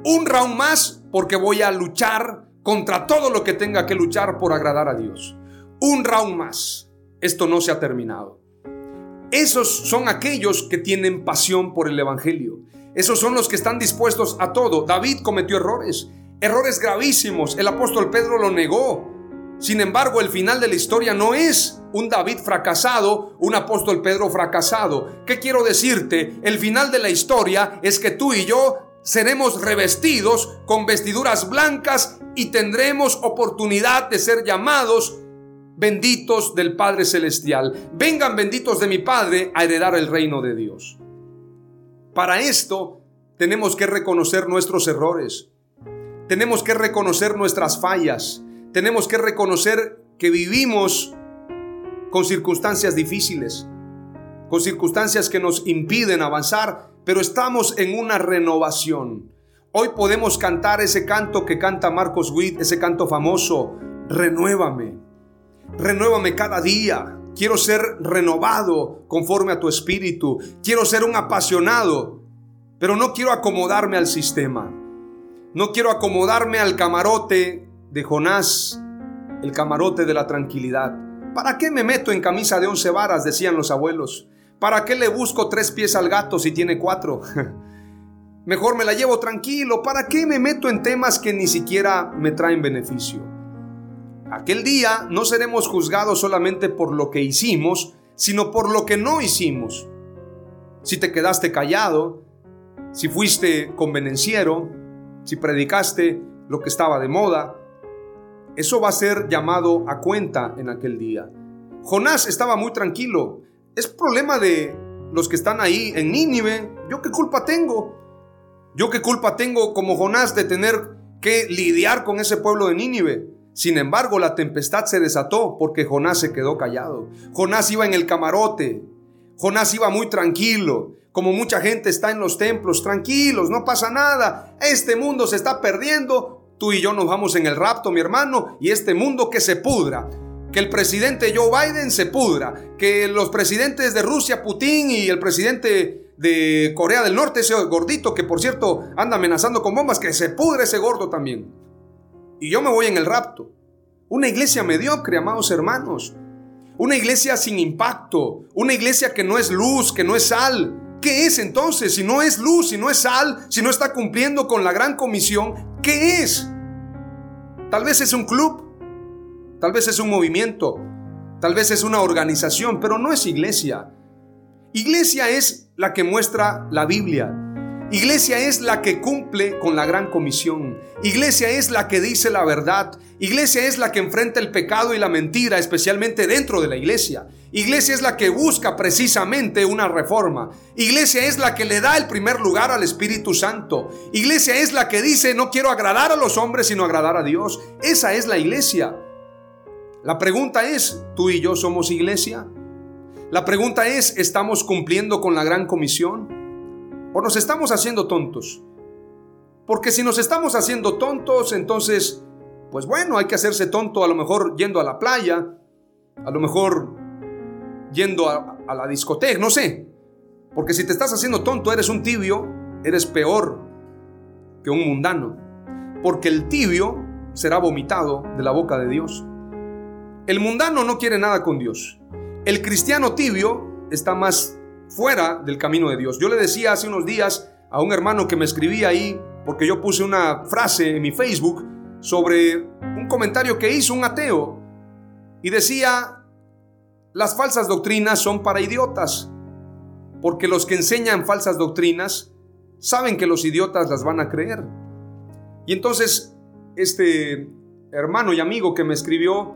Un round más porque voy a luchar contra todo lo que tenga que luchar por agradar a Dios. Un round más. Esto no se ha terminado. Esos son aquellos que tienen pasión por el Evangelio. Esos son los que están dispuestos a todo. David cometió errores, errores gravísimos. El apóstol Pedro lo negó. Sin embargo, el final de la historia no es un David fracasado, un apóstol Pedro fracasado. ¿Qué quiero decirte? El final de la historia es que tú y yo seremos revestidos con vestiduras blancas y tendremos oportunidad de ser llamados benditos del Padre Celestial. Vengan benditos de mi Padre a heredar el reino de Dios. Para esto tenemos que reconocer nuestros errores, tenemos que reconocer nuestras fallas, tenemos que reconocer que vivimos con circunstancias difíciles, con circunstancias que nos impiden avanzar, pero estamos en una renovación. Hoy podemos cantar ese canto que canta Marcos Witt, ese canto famoso, renuévame, renuévame cada día, Quiero ser renovado conforme a tu espíritu. Quiero ser un apasionado, pero no quiero acomodarme al sistema. No quiero acomodarme al camarote de Jonás, el camarote de la tranquilidad. ¿Para qué me meto en camisa de once varas? Decían los abuelos. ¿Para qué le busco tres pies al gato si tiene cuatro? Mejor me la llevo tranquilo. ¿Para qué me meto en temas que ni siquiera me traen beneficio? Aquel día no seremos juzgados solamente por lo que hicimos, sino por lo que no hicimos. Si te quedaste callado, si fuiste convenenciero, si predicaste lo que estaba de moda, eso va a ser llamado a cuenta en aquel día. Jonás estaba muy tranquilo. Es problema de los que están ahí en Nínive. ¿Yo qué culpa tengo? ¿Yo qué culpa tengo como Jonás de tener que lidiar con ese pueblo de Nínive? Sin embargo, la tempestad se desató porque Jonás se quedó callado. Jonás iba en el camarote. Jonás iba muy tranquilo. Como mucha gente está en los templos, tranquilos, no pasa nada. Este mundo se está perdiendo. Tú y yo nos vamos en el rapto, mi hermano, y este mundo que se pudra. Que el presidente Joe Biden se pudra. Que los presidentes de Rusia, Putin y el presidente de Corea del Norte, ese gordito que por cierto anda amenazando con bombas, que se pudre ese gordo también y yo me voy en el rapto. Una iglesia mediocre, amados hermanos. Una iglesia sin impacto. Una iglesia que no es luz, que no es sal. ¿Qué es entonces? Si no es luz, si no es sal, si no está cumpliendo con la gran comisión, ¿qué es? Tal vez es un club, tal vez es un movimiento, tal vez es una organización, pero no es iglesia. Iglesia es la que muestra la Biblia, Iglesia es la que cumple con la gran comisión. Iglesia es la que dice la verdad. Iglesia es la que enfrenta el pecado y la mentira, especialmente dentro de la iglesia. Iglesia es la que busca precisamente una reforma. Iglesia es la que le da el primer lugar al Espíritu Santo. Iglesia es la que dice no quiero agradar a los hombres sino agradar a Dios. Esa es la iglesia. La pregunta es, ¿tú y yo somos iglesia? La pregunta es, ¿estamos cumpliendo con la gran comisión? ¿O nos estamos haciendo tontos? Porque si nos estamos haciendo tontos, entonces, pues bueno, hay que hacerse tonto a lo mejor yendo a la playa, a lo mejor yendo a, la discoteca, no sé. Porque si te estás haciendo tonto, eres un tibio, eres peor que un mundano. porque el tibio será vomitado de la boca de Dios. El mundano no quiere nada con Dios. El cristiano tibio está más fuera del camino de Dios. Yo le decía hace unos días a un hermano que me escribía ahí, porque yo puse una frase en mi Facebook sobre un comentario que hizo un ateo y decía, las falsas doctrinas son para idiotas, porque los que enseñan falsas doctrinas saben que los idiotas las van a creer. Y entonces, este hermano y amigo que me escribió,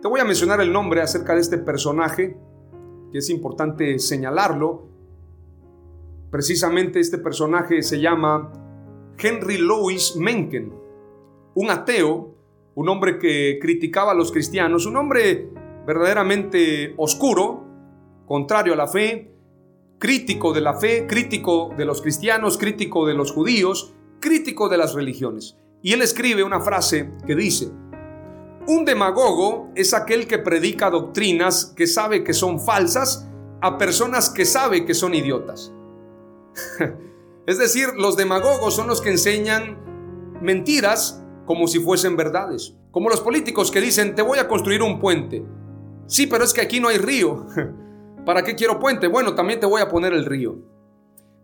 te voy a mencionar el nombre acerca de este personaje, que es importante señalarlo. Precisamente este personaje se llama Henry Louis Mencken, un ateo, un hombre que criticaba a los cristianos, un hombre verdaderamente oscuro, contrario a la fe, crítico de la fe, crítico de los cristianos, crítico de los judíos, crítico de las religiones. Y él escribe una frase que dice, un demagogo es aquel que predica doctrinas que sabe que son falsas a personas que sabe que son idiotas. es decir, los demagogos son los que enseñan mentiras como si fuesen verdades. Como los políticos que dicen, te voy a construir un puente. Sí, pero es que aquí no hay río. ¿Para qué quiero puente? Bueno, también te voy a poner el río.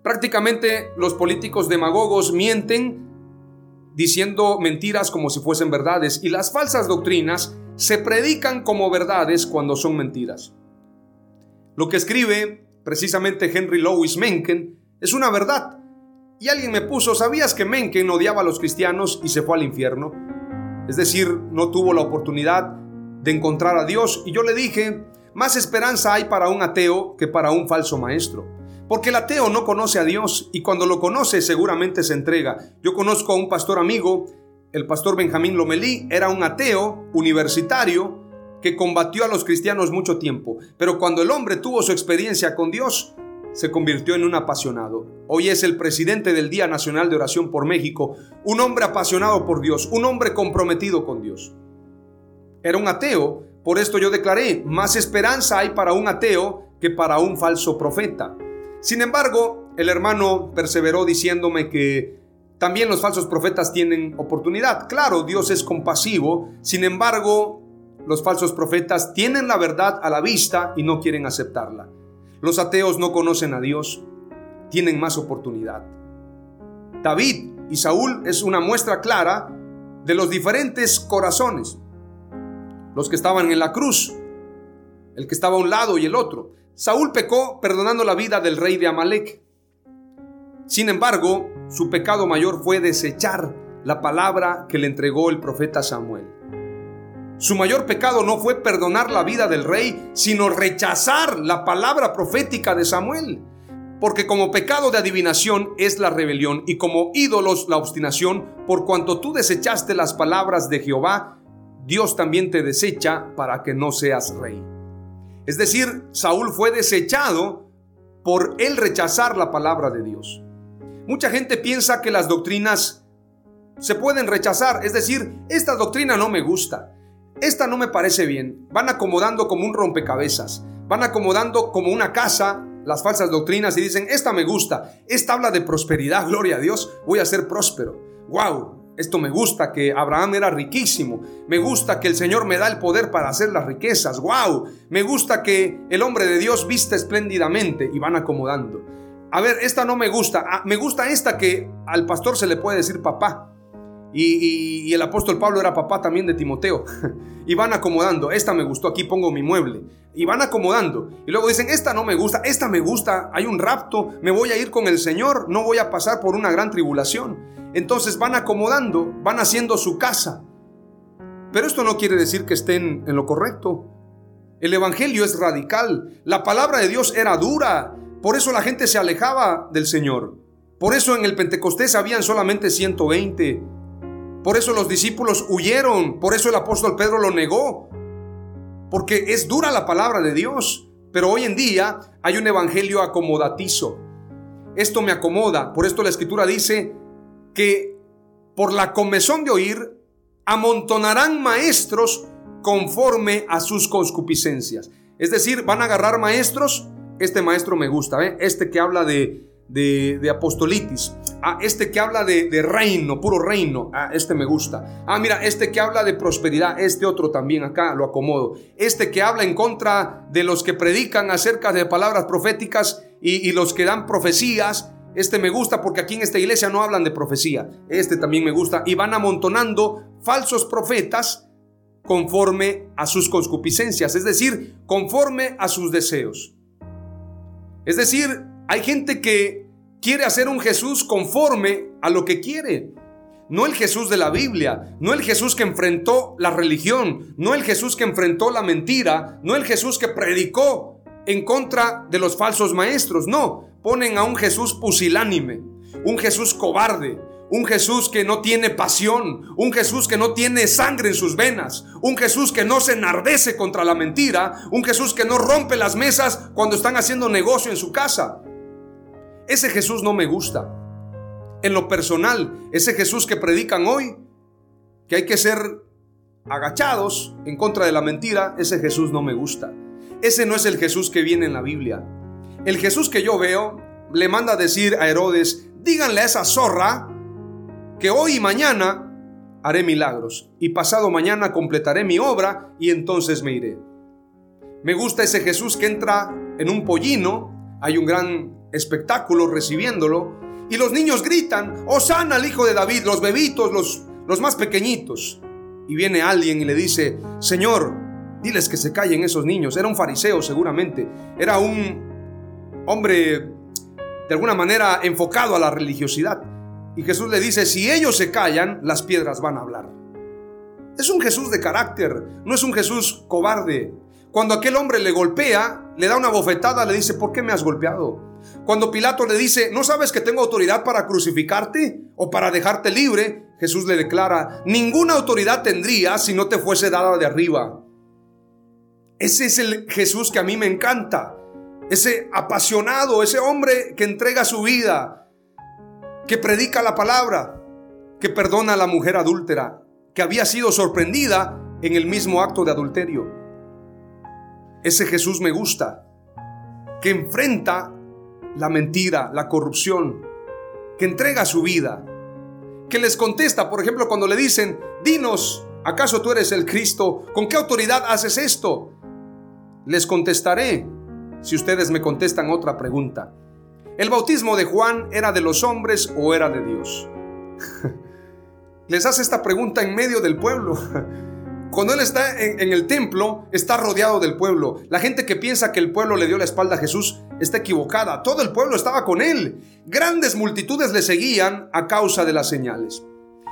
Prácticamente los políticos demagogos mienten diciendo mentiras como si fuesen verdades y las falsas doctrinas se predican como verdades cuando son mentiras. Lo que escribe precisamente Henry Louis Mencken es una verdad. Y alguien me puso, ¿sabías que Mencken odiaba a los cristianos y se fue al infierno? Es decir, no tuvo la oportunidad de encontrar a Dios. Y yo le dije, más esperanza hay para un ateo que para un falso maestro. Porque el ateo no conoce a Dios y cuando lo conoce seguramente se entrega. Yo conozco a un pastor amigo, el pastor Benjamín Lomelí, era un ateo universitario que combatió a los cristianos mucho tiempo, pero cuando el hombre tuvo su experiencia con Dios, se convirtió en un apasionado. Hoy es el presidente del Día Nacional de Oración por México, un hombre apasionado por Dios, un hombre comprometido con Dios. Era un ateo, por esto yo declaré, más esperanza hay para un ateo que para un falso profeta. Sin embargo, el hermano perseveró diciéndome que también los falsos profetas tienen oportunidad. Claro, Dios es compasivo, sin embargo, los falsos profetas tienen la verdad a la vista y no quieren aceptarla. Los ateos no conocen a Dios, tienen más oportunidad. David y Saúl es una muestra clara de los diferentes corazones los que estaban en la cruz, el que estaba a un lado y el otro. Saúl pecó perdonando la vida del rey de Amalek. Sin embargo, su pecado mayor fue desechar la palabra que le entregó el profeta Samuel. Su mayor pecado no fue perdonar la vida del rey, sino rechazar la palabra profética de Samuel. Porque como pecado de adivinación es la rebelión y como ídolos la obstinación, por cuanto tú desechaste las palabras de Jehová, Dios también te desecha para que no seas rey. Es decir, Saúl fue desechado por él rechazar la palabra de Dios. Mucha gente piensa que las doctrinas se pueden rechazar, es decir, esta doctrina no me gusta, esta no me parece bien. Van acomodando como un rompecabezas, van acomodando como una casa las falsas doctrinas y dicen, esta me gusta, esta habla de prosperidad, gloria a Dios, voy a ser próspero. ¡Wow! Esto me gusta que Abraham era riquísimo. Me gusta que el Señor me da el poder para hacer las riquezas. ¡Wow! Me gusta que el hombre de Dios viste espléndidamente y van acomodando. A ver, esta no me gusta. Ah, me gusta esta que al pastor se le puede decir papá. Y, y, el apóstol Pablo era papá también de Timoteo. y van acomodando. Esta me gustó, aquí pongo mi mueble. Y van acomodando. Y luego dicen, esta no me gusta, esta me gusta. Hay un rapto, me voy a ir con el Señor. No voy a pasar por una gran tribulación. Entonces van acomodando, van haciendo su casa. Pero esto no quiere decir que estén en lo correcto. El Evangelio es radical. La palabra de Dios era dura. Por eso la gente se alejaba del Señor. Por eso en el Pentecostés habían solamente 120. Por eso los discípulos huyeron. Por eso el apóstol Pedro lo negó. Porque es dura la palabra de Dios. Pero hoy en día hay un evangelio acomodatizo. Esto me acomoda. Por esto la escritura dice, que por la comezón de oír amontonarán maestros conforme a sus concupiscencias. Es decir, van a agarrar maestros, este maestro me gusta, ¿eh? este que habla de, de, apostolitis. Ah, este que habla de, de, reino, puro reino. Ah, este me gusta. Ah, mira, este que habla de prosperidad. Este otro también acá lo acomodo. Este que habla en contra de los que predican acerca de palabras proféticas y, y los que dan profecías. Este me gusta porque aquí en esta iglesia no hablan de profecía. Este también me gusta. Y van amontonando falsos profetas conforme a sus concupiscencias, es decir, conforme a sus deseos. Es decir, hay gente que quiere hacer un Jesús conforme a lo que quiere. No el Jesús de la Biblia, no el Jesús que enfrentó la religión, no el Jesús que enfrentó la mentira, no el Jesús que predicó en contra de los falsos maestros. No, ponen a un Jesús pusilánime, un Jesús cobarde, un Jesús que no tiene pasión, un Jesús que no tiene sangre en sus venas, un Jesús que no se enardece contra la mentira, un Jesús que no rompe las mesas cuando están haciendo negocio en su casa. Ese Jesús no me gusta. En lo personal, ese Jesús que predican hoy, que hay que ser agachados en contra de la mentira, ese Jesús no me gusta. Ese no es el Jesús que viene en la Biblia. El Jesús que yo veo le manda decir a Herodes, díganle a esa zorra que hoy y mañana haré milagros y pasado mañana completaré mi obra y entonces me iré. Me gusta ese Jesús que entra en un pollino, hay un gran espectáculo recibiéndolo y los niños gritan, Osana al hijo de David, los bebitos, los, los más pequeñitos. Y viene alguien y le dice, Señor, diles que se callen esos niños. Era un fariseo seguramente, era un hombre de alguna manera enfocado a la religiosidad. Y Jesús le dice, si ellos se callan, las piedras van a hablar. Es un Jesús de carácter, no es un Jesús cobarde. Cuando aquel hombre le golpea, le da una bofetada, le dice, ¿por qué me has golpeado? Cuando Pilato le dice, ¿no sabes que tengo autoridad para crucificarte o para dejarte libre? Jesús le declara, ninguna autoridad tendría si no te fuese dada de arriba. Ese es el Jesús que a mí me encanta. Ese apasionado, ese hombre que entrega su vida, que predica la palabra, que perdona a la mujer adúltera, que había sido sorprendida en el mismo acto de adulterio. Ese Jesús me gusta, que enfrenta la mentira, la corrupción, que entrega su vida, que les contesta, por ejemplo, cuando le dicen, dinos, ¿acaso tú eres el Cristo? ¿Con qué autoridad haces esto? Les contestaré si ustedes me contestan otra pregunta. ¿El bautismo de Juan era de los hombres o era de Dios? Les hace esta pregunta en medio del pueblo. Cuando él está en, el templo, está rodeado del pueblo. La gente que piensa que el pueblo le dio la espalda a Jesús está equivocada. Todo el pueblo estaba con él. Grandes multitudes le seguían a causa de las señales.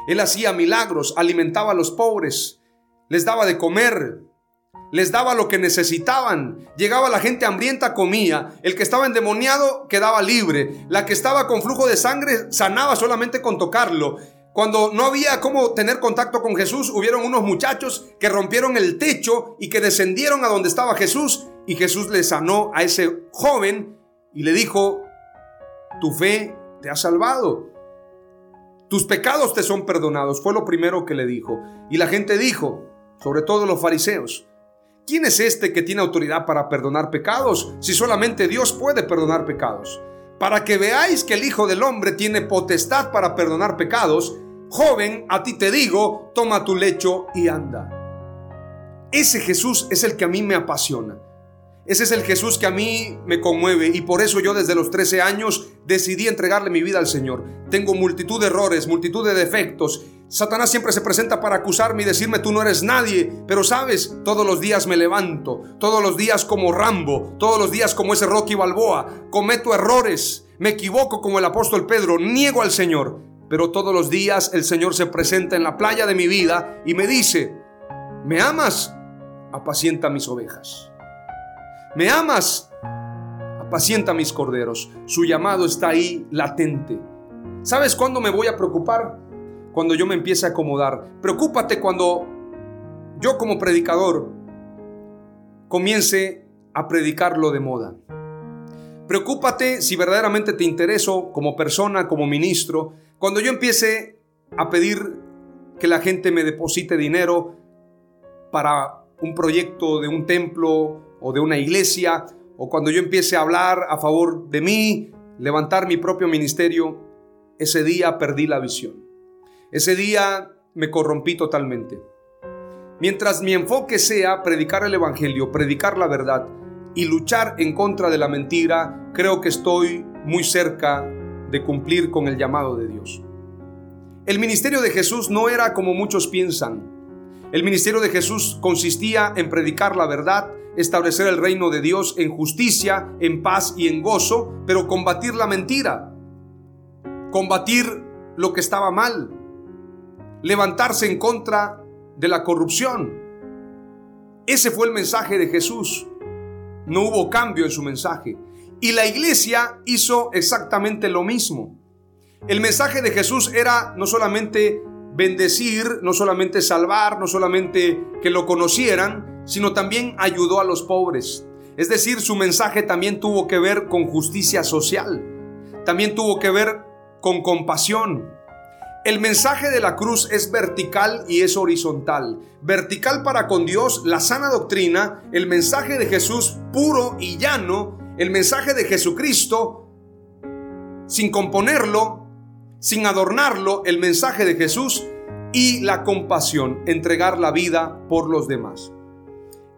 Él hacía milagros, alimentaba a los pobres, les daba de comer, les daba lo que necesitaban. Llegaba la gente hambrienta, comía. El que estaba endemoniado quedaba libre. La que estaba con flujo de sangre sanaba solamente con tocarlo. Cuando no había cómo tener contacto con Jesús, hubieron unos muchachos que rompieron el techo y que descendieron a donde estaba Jesús. Y Jesús le sanó a ese joven y le dijo, tu fe te ha salvado. Tus pecados te son perdonados. Fue lo primero que le dijo. Y la gente dijo, sobre todo los fariseos, ¿Quién es este que tiene autoridad para perdonar pecados si solamente Dios puede perdonar pecados? Para que veáis que el Hijo del Hombre tiene potestad para perdonar pecados, joven, a ti te digo, toma tu lecho y anda. Ese Jesús es el que a mí me apasiona. Ese es el Jesús que a mí me conmueve y por eso yo desde los 13 años decidí entregarle mi vida al Señor. Tengo multitud de errores, multitud de defectos. Satanás siempre se presenta para acusarme y decirme tú no eres nadie, pero sabes, todos los días me levanto, todos los días como Rambo, todos los días como ese Rocky Balboa, cometo errores, me equivoco como el apóstol Pedro, niego al Señor, pero todos los días el Señor se presenta en la playa de mi vida y me dice, ¿me amas? Apacienta mis ovejas. ¿Me amas? Apacienta mis corderos. Su llamado está ahí latente. ¿Sabes cuándo me voy a preocupar? Cuando yo me empiece a acomodar. Preocúpate cuando yo como predicador comience a predicarlo de moda. Preocúpate si verdaderamente te intereso como persona, como ministro, cuando yo empiece a pedir que la gente me deposite dinero para un proyecto de un templo o de una iglesia, o cuando yo empiece a hablar a favor de mí, levantar mi propio ministerio, ese día perdí la visión. Ese día me corrompí totalmente. Mientras mi enfoque sea predicar el Evangelio, predicar la verdad y luchar en contra de la mentira, creo que estoy muy cerca de cumplir con el llamado de Dios. El ministerio de Jesús no era como muchos piensan. El ministerio de Jesús consistía en predicar la verdad, establecer el reino de Dios en justicia, en paz y en gozo, pero combatir la mentira, combatir lo que estaba mal, levantarse en contra de la corrupción. Ese fue el mensaje de Jesús. No hubo cambio en su mensaje. Y la iglesia hizo exactamente lo mismo. El mensaje de Jesús era no solamente bendecir, no solamente salvar, no solamente que lo conocieran, sino también ayudó a los pobres. Es decir, su mensaje también tuvo que ver con justicia social, también tuvo que ver con compasión, el mensaje de la cruz es vertical y es horizontal. Vertical para con Dios, la sana doctrina, el mensaje de Jesús puro y llano, el mensaje de Jesucristo sin componerlo, sin adornarlo, el mensaje de Jesús y la compasión, entregar la vida por los demás.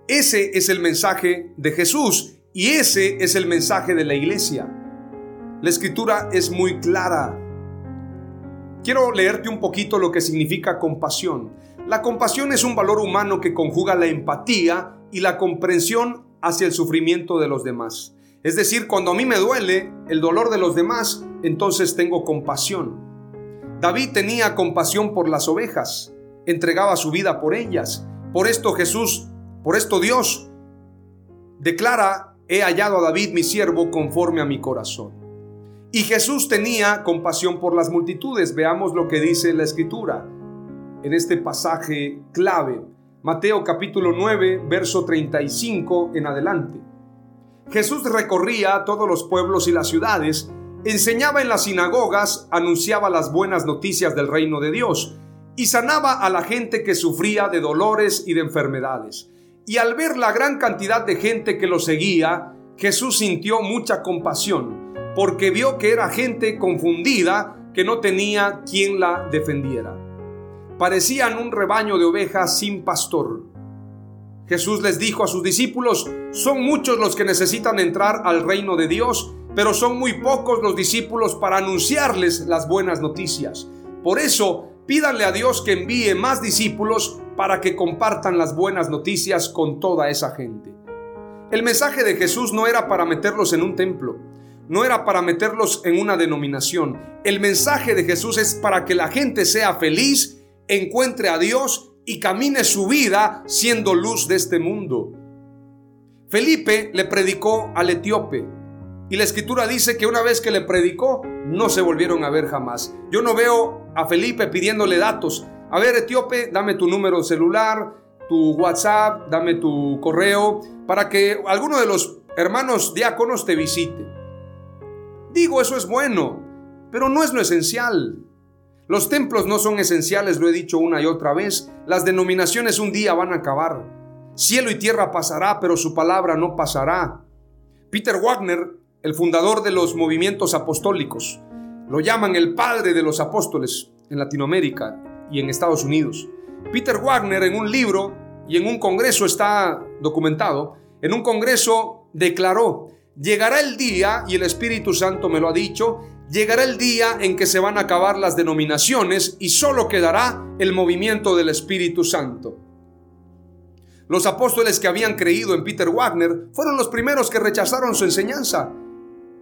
Ese es el mensaje de Jesús y ese es el mensaje de la iglesia. La escritura es muy clara Quiero leerte un poquito lo que significa compasión. La compasión es un valor humano que conjuga la empatía y la comprensión hacia el sufrimiento de los demás. Es decir, cuando a mí me duele el dolor de los demás, entonces tengo compasión. David tenía compasión por las ovejas, entregaba su vida por ellas. Por esto Jesús, por esto Dios declara, he hallado a David mi siervo conforme a mi corazón. Y Jesús tenía compasión por las multitudes. Veamos lo que dice la escritura en este pasaje clave. Mateo capítulo 9, verso 35 en adelante. Jesús recorría todos los pueblos y las ciudades, enseñaba en las sinagogas, anunciaba las buenas noticias del reino de Dios y sanaba a la gente que sufría de dolores y de enfermedades. Y al ver la gran cantidad de gente que lo seguía, Jesús sintió mucha compasión porque vio que era gente confundida que no tenía quien la defendiera. Parecían un rebaño de ovejas sin pastor. Jesús les dijo a sus discípulos, son muchos los que necesitan entrar al reino de Dios, pero son muy pocos los discípulos para anunciarles las buenas noticias. Por eso, pídanle a Dios que envíe más discípulos para que compartan las buenas noticias con toda esa gente. El mensaje de Jesús no era para meterlos en un templo, no era para meterlos en una denominación. El mensaje de Jesús es para que la gente sea feliz, encuentre a Dios y camine su vida siendo luz de este mundo. Felipe le predicó al etíope y la escritura dice que una vez que le predicó no se volvieron a ver jamás. Yo no veo a Felipe pidiéndole datos. A ver, etíope, dame tu número celular, tu WhatsApp, dame tu correo, para que alguno de los hermanos diáconos te visite. Digo, eso es bueno, pero no es lo esencial. Los templos no son esenciales, lo he dicho una y otra vez. Las denominaciones un día van a acabar. Cielo y tierra pasará, pero su palabra no pasará. Peter Wagner, el fundador de los movimientos apostólicos, lo llaman el padre de los apóstoles en Latinoamérica y en Estados Unidos. Peter Wagner en un libro y en un congreso está documentado, en un congreso declaró Llegará el día, y el Espíritu Santo me lo ha dicho, llegará el día en que se van a acabar las denominaciones y solo quedará el movimiento del Espíritu Santo. Los apóstoles que habían creído en Peter Wagner fueron los primeros que rechazaron su enseñanza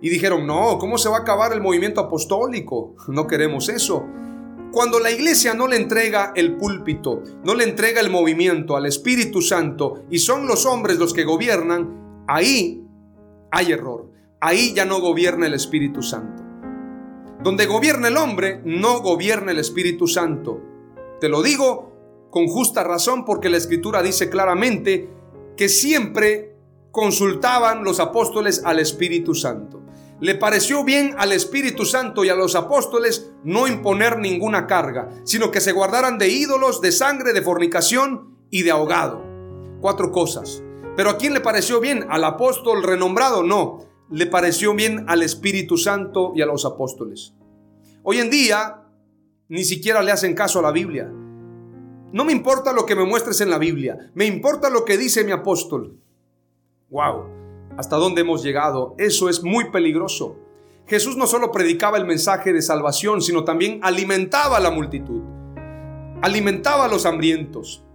y dijeron, no, ¿cómo se va a acabar el movimiento apostólico? No queremos eso. Cuando la iglesia no le entrega el púlpito, no le entrega el movimiento al Espíritu Santo y son los hombres los que gobiernan, ahí hay error. Ahí ya no gobierna el Espíritu Santo. Donde gobierna el hombre, no gobierna el Espíritu Santo. Te lo digo con justa razón porque la Escritura dice claramente que siempre consultaban los apóstoles al Espíritu Santo. Le pareció bien al Espíritu Santo y a los apóstoles no imponer ninguna carga, sino que se guardaran de ídolos, de sangre, de fornicación y de ahogado. Cuatro cosas. Pero ¿a quién le pareció bien? ¿Al apóstol renombrado? No, le pareció bien al Espíritu Santo y a los apóstoles. Hoy en día ni siquiera le hacen caso a la Biblia. No me importa lo que me muestres en la Biblia, me importa lo que dice mi apóstol. Wow, hasta dónde hemos llegado. Eso es muy peligroso. Jesús no solo predicaba el mensaje de salvación, sino también alimentaba a la multitud. Alimentaba a los hambrientos.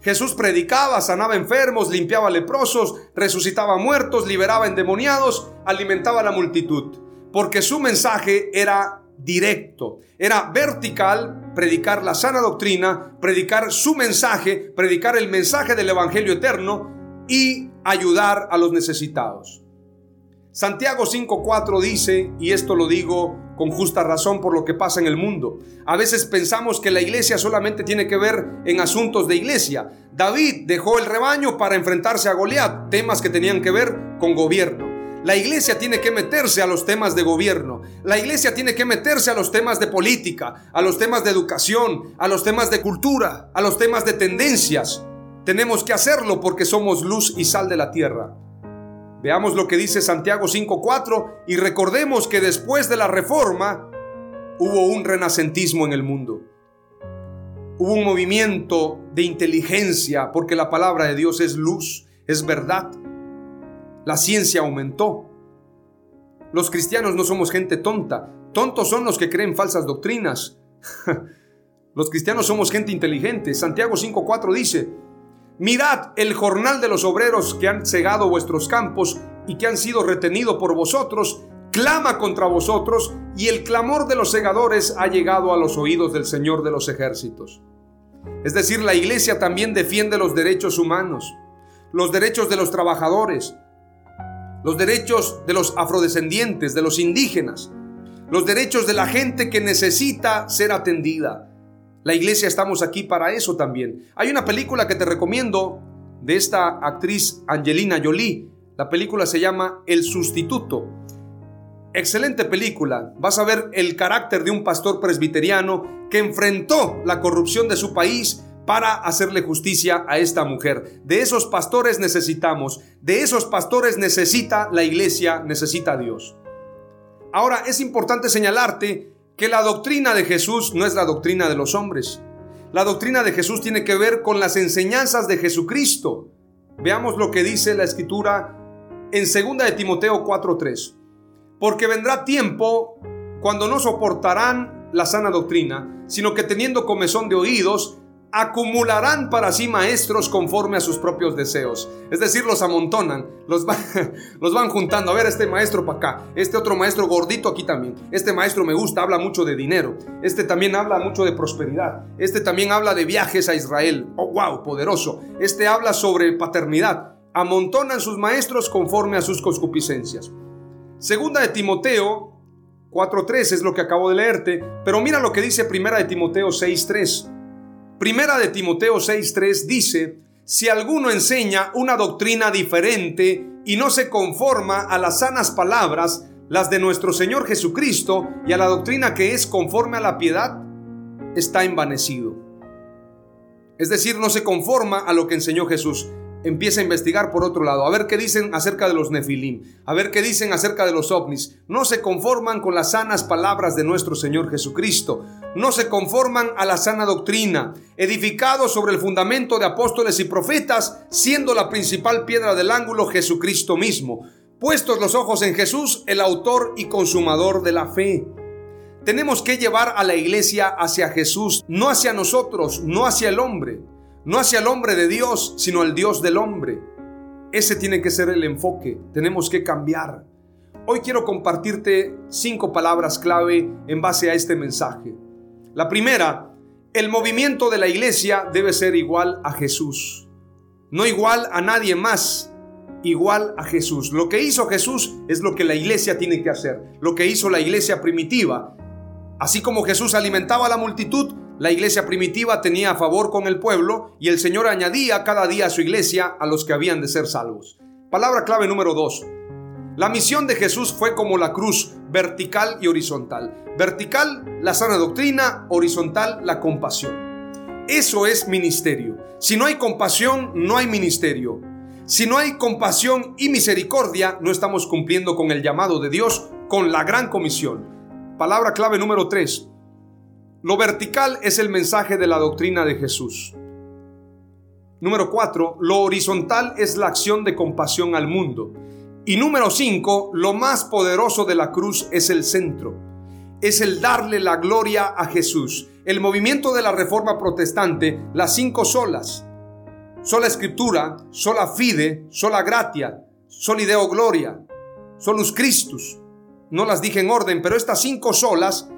Jesús predicaba, sanaba enfermos, limpiaba leprosos, resucitaba muertos, liberaba endemoniados, alimentaba a la multitud. Porque su mensaje era directo, era vertical, predicar la sana doctrina, predicar su mensaje, predicar el mensaje del Evangelio eterno y ayudar a los necesitados. Santiago 5.4 dice, y esto lo digo con justa razón por lo que pasa en el mundo, a veces pensamos que la iglesia solamente tiene que ver en asuntos de iglesia. David dejó el rebaño para enfrentarse a Goliat, temas que tenían que ver con gobierno. La iglesia tiene que meterse a los temas de gobierno. La iglesia tiene que meterse a los temas de política, a los temas de educación, a los temas de cultura, a los temas de tendencias. Tenemos que hacerlo porque somos luz y sal de la tierra. Veamos lo que dice Santiago 5.4 y recordemos que después de la reforma hubo un renacentismo en el mundo. Hubo un movimiento de inteligencia porque la palabra de Dios es luz, es verdad. La ciencia aumentó. Los cristianos no somos gente tonta. Tontos son los que creen falsas doctrinas. los cristianos somos gente inteligente. Santiago 5.4 dice, Mirad el jornal de los obreros que han cegado vuestros campos y que han sido retenidos por vosotros, clama contra vosotros, y el clamor de los segadores ha llegado a los oídos del Señor de los ejércitos. Es decir, la iglesia también defiende los derechos humanos, los derechos de los trabajadores, los derechos de los afrodescendientes, de los indígenas, los derechos de la gente que necesita ser atendida. La iglesia estamos aquí para eso también. Hay una película que te recomiendo de esta actriz Angelina Jolie. La película se llama El sustituto. Excelente película. Vas a ver el carácter de un pastor presbiteriano que enfrentó la corrupción de su país para hacerle justicia a esta mujer. De esos pastores necesitamos, de esos pastores necesita la iglesia, necesita Dios. Ahora es importante señalarte que la doctrina de Jesús no es la doctrina de los hombres. La doctrina de Jesús tiene que ver con las enseñanzas de Jesucristo. Veamos lo que dice la escritura en 2 de Timoteo 4:3. Porque vendrá tiempo cuando no soportarán la sana doctrina, sino que teniendo comezón de oídos, acumularán para sí maestros conforme a sus propios deseos. Es decir, los amontonan, los, los van juntando. A ver, este maestro para acá, este otro maestro gordito aquí también. Este maestro me gusta, habla mucho de dinero. Este también habla mucho de prosperidad. Este también habla de viajes a Israel. Oh, wow, poderoso. Este habla sobre paternidad. Amontonan sus maestros conforme a sus concupiscencias. Segunda de Timoteo 4.3 es lo que acabo de leerte, pero mira lo que dice Primera de Timoteo 6.3. Primera de Timoteo 6:3 dice, si alguno enseña una doctrina diferente y no se conforma a las sanas palabras, las de nuestro Señor Jesucristo, y a la doctrina que es conforme a la piedad, está envanecido. Es decir, no se conforma a lo que enseñó Jesús empieza a investigar por otro lado, a ver qué dicen acerca de los nefilim, a ver qué dicen acerca de los ovnis. No se conforman con las sanas palabras de nuestro Señor Jesucristo, no se conforman a la sana doctrina, edificados sobre el fundamento de apóstoles y profetas, siendo la principal piedra del ángulo Jesucristo mismo. Puestos los ojos en Jesús, el autor y consumador de la fe. Tenemos que llevar a la iglesia hacia Jesús, no hacia nosotros, no hacia el hombre no hacia el hombre de Dios, sino al Dios del hombre. Ese tiene que ser el enfoque, tenemos que cambiar. Hoy quiero compartirte cinco palabras clave en base a este mensaje. La primera, el movimiento de la iglesia debe ser igual a Jesús, no igual a nadie más, igual a Jesús. Lo que hizo Jesús es lo que la iglesia tiene que hacer, lo que hizo la iglesia primitiva. Así como Jesús alimentaba a la multitud, la iglesia primitiva tenía favor con el pueblo y el Señor añadía cada día a su iglesia a los que habían de ser salvos. Palabra clave número 2. La misión de Jesús fue como la cruz, vertical y horizontal. Vertical, la sana doctrina, horizontal, la compasión. Eso es ministerio. Si no hay compasión, no hay ministerio. Si no hay compasión y misericordia, no estamos cumpliendo con el llamado de Dios, con la gran comisión. Palabra clave número 3. Lo vertical es el mensaje de la doctrina de Jesús. Número 4. Lo horizontal es la acción de compasión al mundo. Y número 5. Lo más poderoso de la cruz es el centro. Es el darle la gloria a Jesús. El movimiento de la reforma protestante, las cinco solas. Sola escritura, sola fide, sola gratia, sola ideo gloria, solus Christus. No las dije en orden, pero estas cinco solas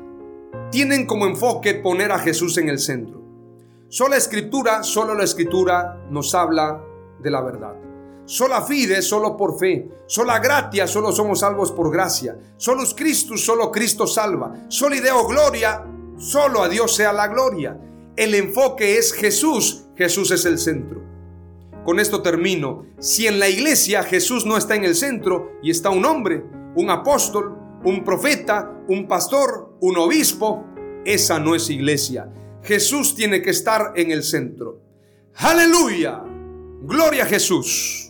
tienen como enfoque poner a Jesús en el centro. Sola escritura, solo la escritura nos habla de la verdad. Sola fide, solo por fe. Sola gratia, solo somos salvos por gracia. Solus Christus, solo Cristo salva. Sola ideo gloria, solo a Dios sea la gloria. El enfoque es Jesús, Jesús es el centro. Con esto termino. Si en la iglesia Jesús no está en el centro y está un hombre, un apóstol, un profeta, un pastor, un obispo, esa no es iglesia. Jesús tiene que estar en el centro. Aleluya. Gloria a Jesús.